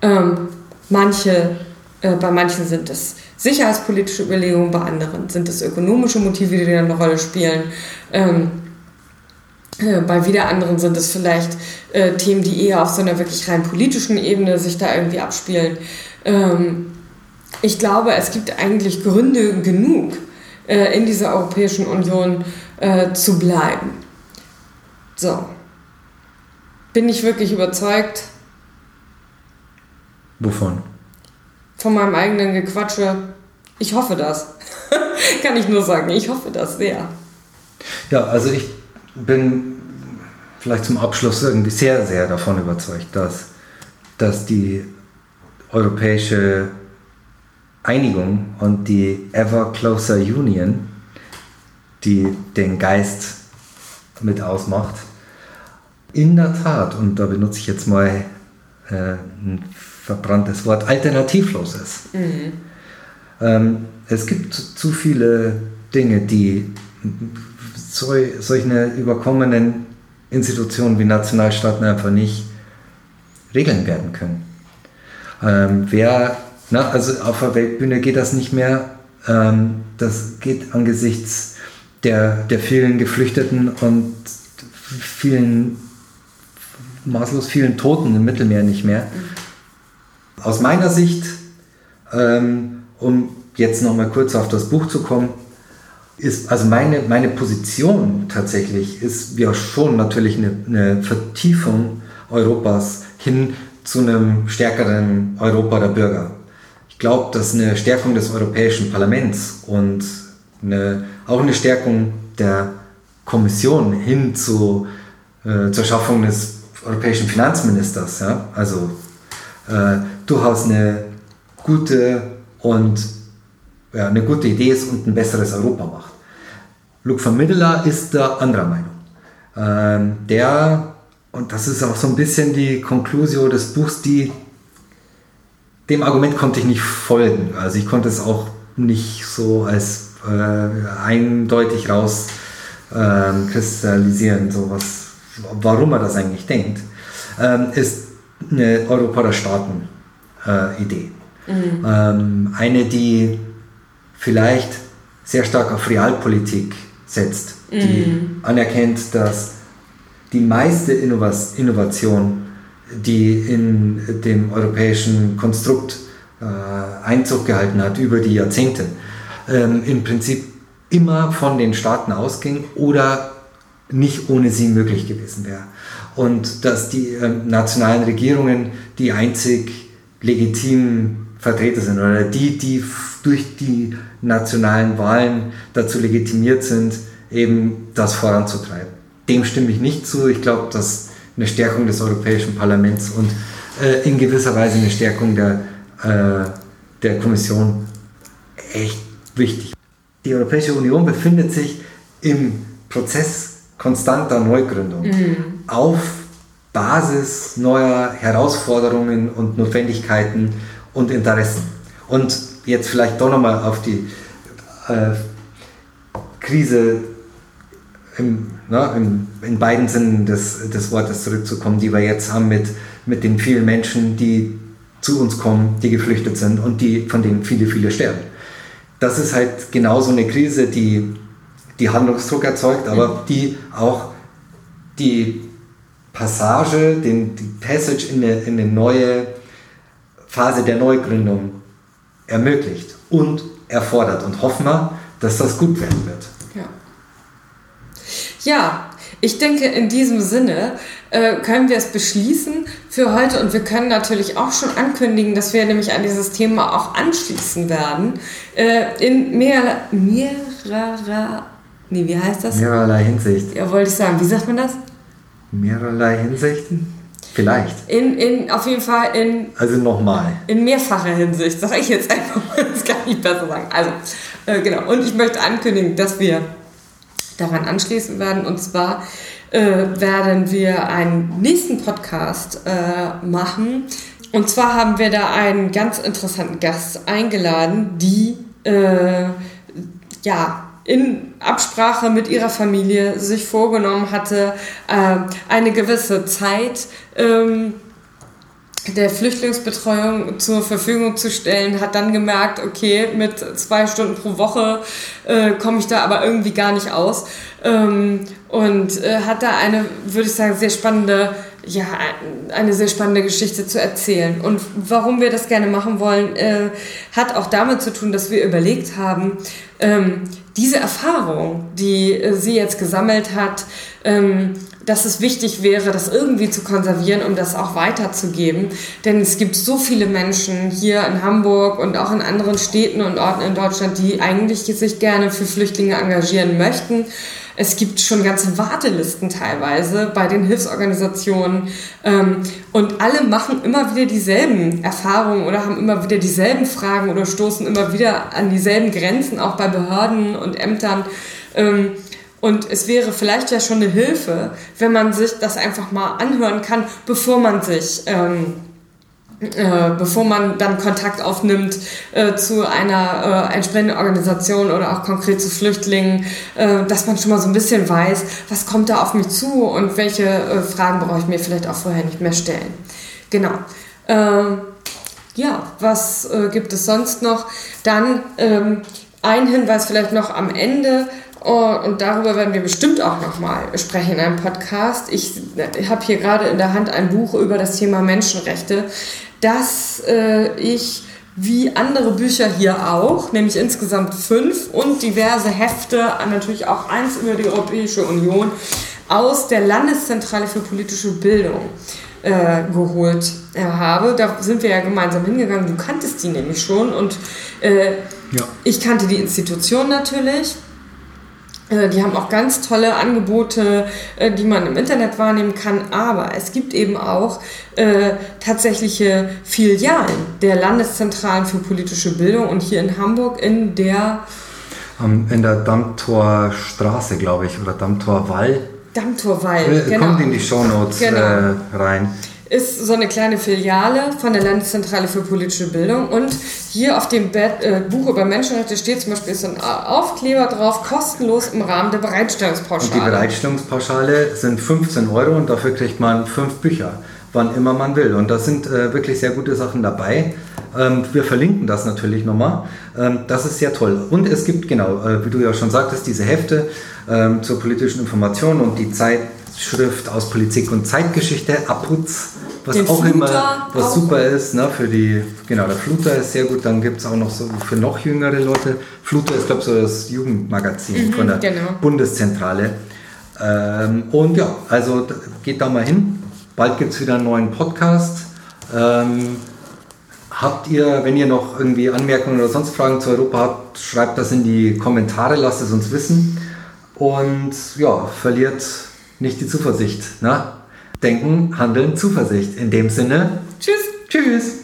Speaker 2: Ähm, manche, äh, bei manchen sind es sicherheitspolitische Überlegungen, bei anderen sind es ökonomische Motive, die dann eine Rolle spielen. Ähm, äh, bei wieder anderen sind es vielleicht äh, Themen, die eher auf so einer wirklich rein politischen Ebene sich da irgendwie abspielen. Ähm, ich glaube, es gibt eigentlich Gründe genug, äh, in dieser Europäischen Union äh, zu bleiben. So. Bin ich wirklich überzeugt?
Speaker 3: Wovon?
Speaker 2: Von meinem eigenen Gequatsche. Ich hoffe das. *laughs* Kann ich nur sagen, ich hoffe das sehr.
Speaker 3: Ja, also ich bin vielleicht zum Abschluss irgendwie sehr, sehr davon überzeugt, dass, dass die europäische Einigung und die Ever Closer Union, die den Geist mit ausmacht, in der Tat, und da benutze ich jetzt mal äh, ein verbranntes Wort, alternativlos ist. Mhm. Ähm, es gibt zu viele Dinge, die solche überkommenen Institutionen wie Nationalstaaten einfach nicht regeln werden können. Ähm, wer, na, also auf der Weltbühne geht das nicht mehr. Ähm, das geht angesichts der, der vielen Geflüchteten und vielen, maßlos vielen Toten im Mittelmeer nicht mehr. Aus meiner Sicht, ähm, um jetzt nochmal kurz auf das Buch zu kommen, ist, also meine, meine Position tatsächlich ist ja schon natürlich eine, eine Vertiefung Europas hin zu einem stärkeren Europa der Bürger. Ich glaube, dass eine Stärkung des Europäischen Parlaments und eine, auch eine Stärkung der Kommission hin zu, äh, zur Schaffung des europäischen Finanzministers, ja, also äh, durchaus eine gute und ja, eine gute Idee ist und ein besseres Europa macht. Van Middelaar ist da anderer Meinung. Ähm, der, und das ist auch so ein bisschen die Conclusio des Buchs, die, dem Argument konnte ich nicht folgen. Also ich konnte es auch nicht so als äh, eindeutig raus äh, kristallisieren, so was, warum er das eigentlich denkt, ähm, ist eine Europa der Staaten-Idee. Äh, mhm. ähm, eine, die vielleicht sehr stark auf Realpolitik setzt, die mhm. anerkennt, dass die meiste Innovation, die in dem europäischen Konstrukt äh, Einzug gehalten hat über die Jahrzehnte, ähm, im Prinzip immer von den Staaten ausging oder nicht ohne sie möglich gewesen wäre. Und dass die äh, nationalen Regierungen die einzig legitimen Vertreter sind oder die, die durch die nationalen Wahlen dazu legitimiert sind, eben das voranzutreiben. Dem stimme ich nicht zu. Ich glaube, dass eine Stärkung des Europäischen Parlaments und äh, in gewisser Weise eine Stärkung der, äh, der Kommission echt wichtig. Die Europäische Union befindet sich im Prozess konstanter Neugründung mhm. auf Basis neuer Herausforderungen und Notwendigkeiten und Interessen. Und jetzt vielleicht doch nochmal auf die äh, Krise im, na, im, in beiden Sinnen des, des Wortes zurückzukommen, die wir jetzt haben mit, mit den vielen Menschen, die zu uns kommen, die geflüchtet sind und die, von denen viele, viele sterben. Das ist halt genauso eine Krise, die, die Handlungsdruck erzeugt, aber mhm. die auch die Passage, den, die Passage in eine, in eine neue Phase der Neugründung ermöglicht und erfordert. Und hoffen wir, dass das gut werden wird.
Speaker 2: Ja, ja ich denke, in diesem Sinne äh, können wir es beschließen für heute und wir können natürlich auch schon ankündigen, dass wir nämlich an dieses Thema auch anschließen werden. Äh, in mehr, mehrerer, nee, wie heißt das?
Speaker 3: Mehrerlei Hinsicht.
Speaker 2: Ja, wollte ich sagen. Wie sagt man das?
Speaker 3: Mehrerlei Hinsichten? Vielleicht.
Speaker 2: In, in, auf jeden Fall in.
Speaker 3: Also nochmal.
Speaker 2: In mehrfacher Hinsicht, sage ich jetzt einfach mal. *laughs* Das kann ich besser sagen. Also, äh, genau. Und ich möchte ankündigen, dass wir daran anschließen werden. Und zwar äh, werden wir einen nächsten Podcast äh, machen. Und zwar haben wir da einen ganz interessanten Gast eingeladen, die äh, ja in Absprache mit ihrer Familie sich vorgenommen hatte, äh, eine gewisse Zeit ähm, der Flüchtlingsbetreuung zur Verfügung zu stellen, hat dann gemerkt, okay, mit zwei Stunden pro Woche äh, komme ich da aber irgendwie gar nicht aus ähm, und äh, hat da eine, würde ich sagen, sehr spannende, ja, eine sehr spannende Geschichte zu erzählen. Und warum wir das gerne machen wollen, äh, hat auch damit zu tun, dass wir überlegt haben, ähm, diese Erfahrung, die äh, sie jetzt gesammelt hat, ähm, dass es wichtig wäre, das irgendwie zu konservieren, um das auch weiterzugeben. Denn es gibt so viele Menschen hier in Hamburg und auch in anderen Städten und Orten in Deutschland, die eigentlich sich gerne für Flüchtlinge engagieren möchten. Es gibt schon ganze Wartelisten teilweise bei den Hilfsorganisationen ähm, und alle machen immer wieder dieselben Erfahrungen oder haben immer wieder dieselben Fragen oder stoßen immer wieder an dieselben Grenzen, auch bei Behörden und Ämtern. Ähm, und es wäre vielleicht ja schon eine Hilfe, wenn man sich das einfach mal anhören kann, bevor man sich, ähm, äh, bevor man dann Kontakt aufnimmt äh, zu einer äh, entsprechenden Organisation oder auch konkret zu Flüchtlingen, äh, dass man schon mal so ein bisschen weiß, was kommt da auf mich zu und welche äh, Fragen brauche ich mir vielleicht auch vorher nicht mehr stellen. Genau. Ähm, ja, was gibt es sonst noch? Dann ähm, ein Hinweis vielleicht noch am Ende. Und darüber werden wir bestimmt auch nochmal sprechen in einem Podcast. Ich habe hier gerade in der Hand ein Buch über das Thema Menschenrechte, das äh, ich wie andere Bücher hier auch, nämlich insgesamt fünf und diverse Hefte, natürlich auch eins über die Europäische Union, aus der Landeszentrale für politische Bildung äh, geholt äh, habe. Da sind wir ja gemeinsam hingegangen. Du kanntest die nämlich schon und äh, ja. ich kannte die Institution natürlich Äh, Die haben auch ganz tolle Angebote, äh, die man im Internet wahrnehmen kann. Aber es gibt eben auch äh, tatsächliche Filialen der Landeszentralen für politische Bildung und hier in Hamburg in der
Speaker 3: In der Dammtor Straße, glaube ich, oder Dammtor Wall.
Speaker 2: Dammtorwall.
Speaker 3: Äh, Kommt in die Shownotes
Speaker 2: Genau.
Speaker 3: äh, rein.
Speaker 2: Ist so eine kleine Filiale von der Landeszentrale für politische Bildung und hier auf dem Bett, äh, Buch über Menschenrechte steht zum Beispiel so ein Aufkleber drauf, kostenlos im Rahmen der
Speaker 3: Und die
Speaker 2: Bereitstellungspauschale.
Speaker 3: Bereitstellungspauschale sind 15 Euro und dafür kriegt man fünf Bücher, wann immer man will. Und da sind äh, wirklich sehr gute Sachen dabei. Ähm, wir verlinken das natürlich nochmal. Ähm, das ist sehr toll. Und es gibt, genau, äh, wie du ja schon sagtest, diese Hefte ähm, zur politischen Information und die Zeitschrift aus Politik und Zeitgeschichte, Abputz, was
Speaker 2: Den
Speaker 3: auch
Speaker 2: Fluter
Speaker 3: immer, was
Speaker 2: auch.
Speaker 3: super ist, ne, für die, genau, der Fluter ist sehr gut. Dann gibt es auch noch so für noch jüngere Leute. Fluter ist, glaube ich, so das Jugendmagazin von der
Speaker 2: genau.
Speaker 3: Bundeszentrale. Ähm, und ja, also geht da mal hin. Bald gibt es wieder einen neuen Podcast. Ähm, habt ihr, wenn ihr noch irgendwie Anmerkungen oder sonst Fragen zu Europa habt, schreibt das in die Kommentare, lasst es uns wissen. Und ja, verliert nicht die Zuversicht. Ne? Denken, handeln, Zuversicht. In dem Sinne,
Speaker 2: Tschüss!
Speaker 3: tschüss!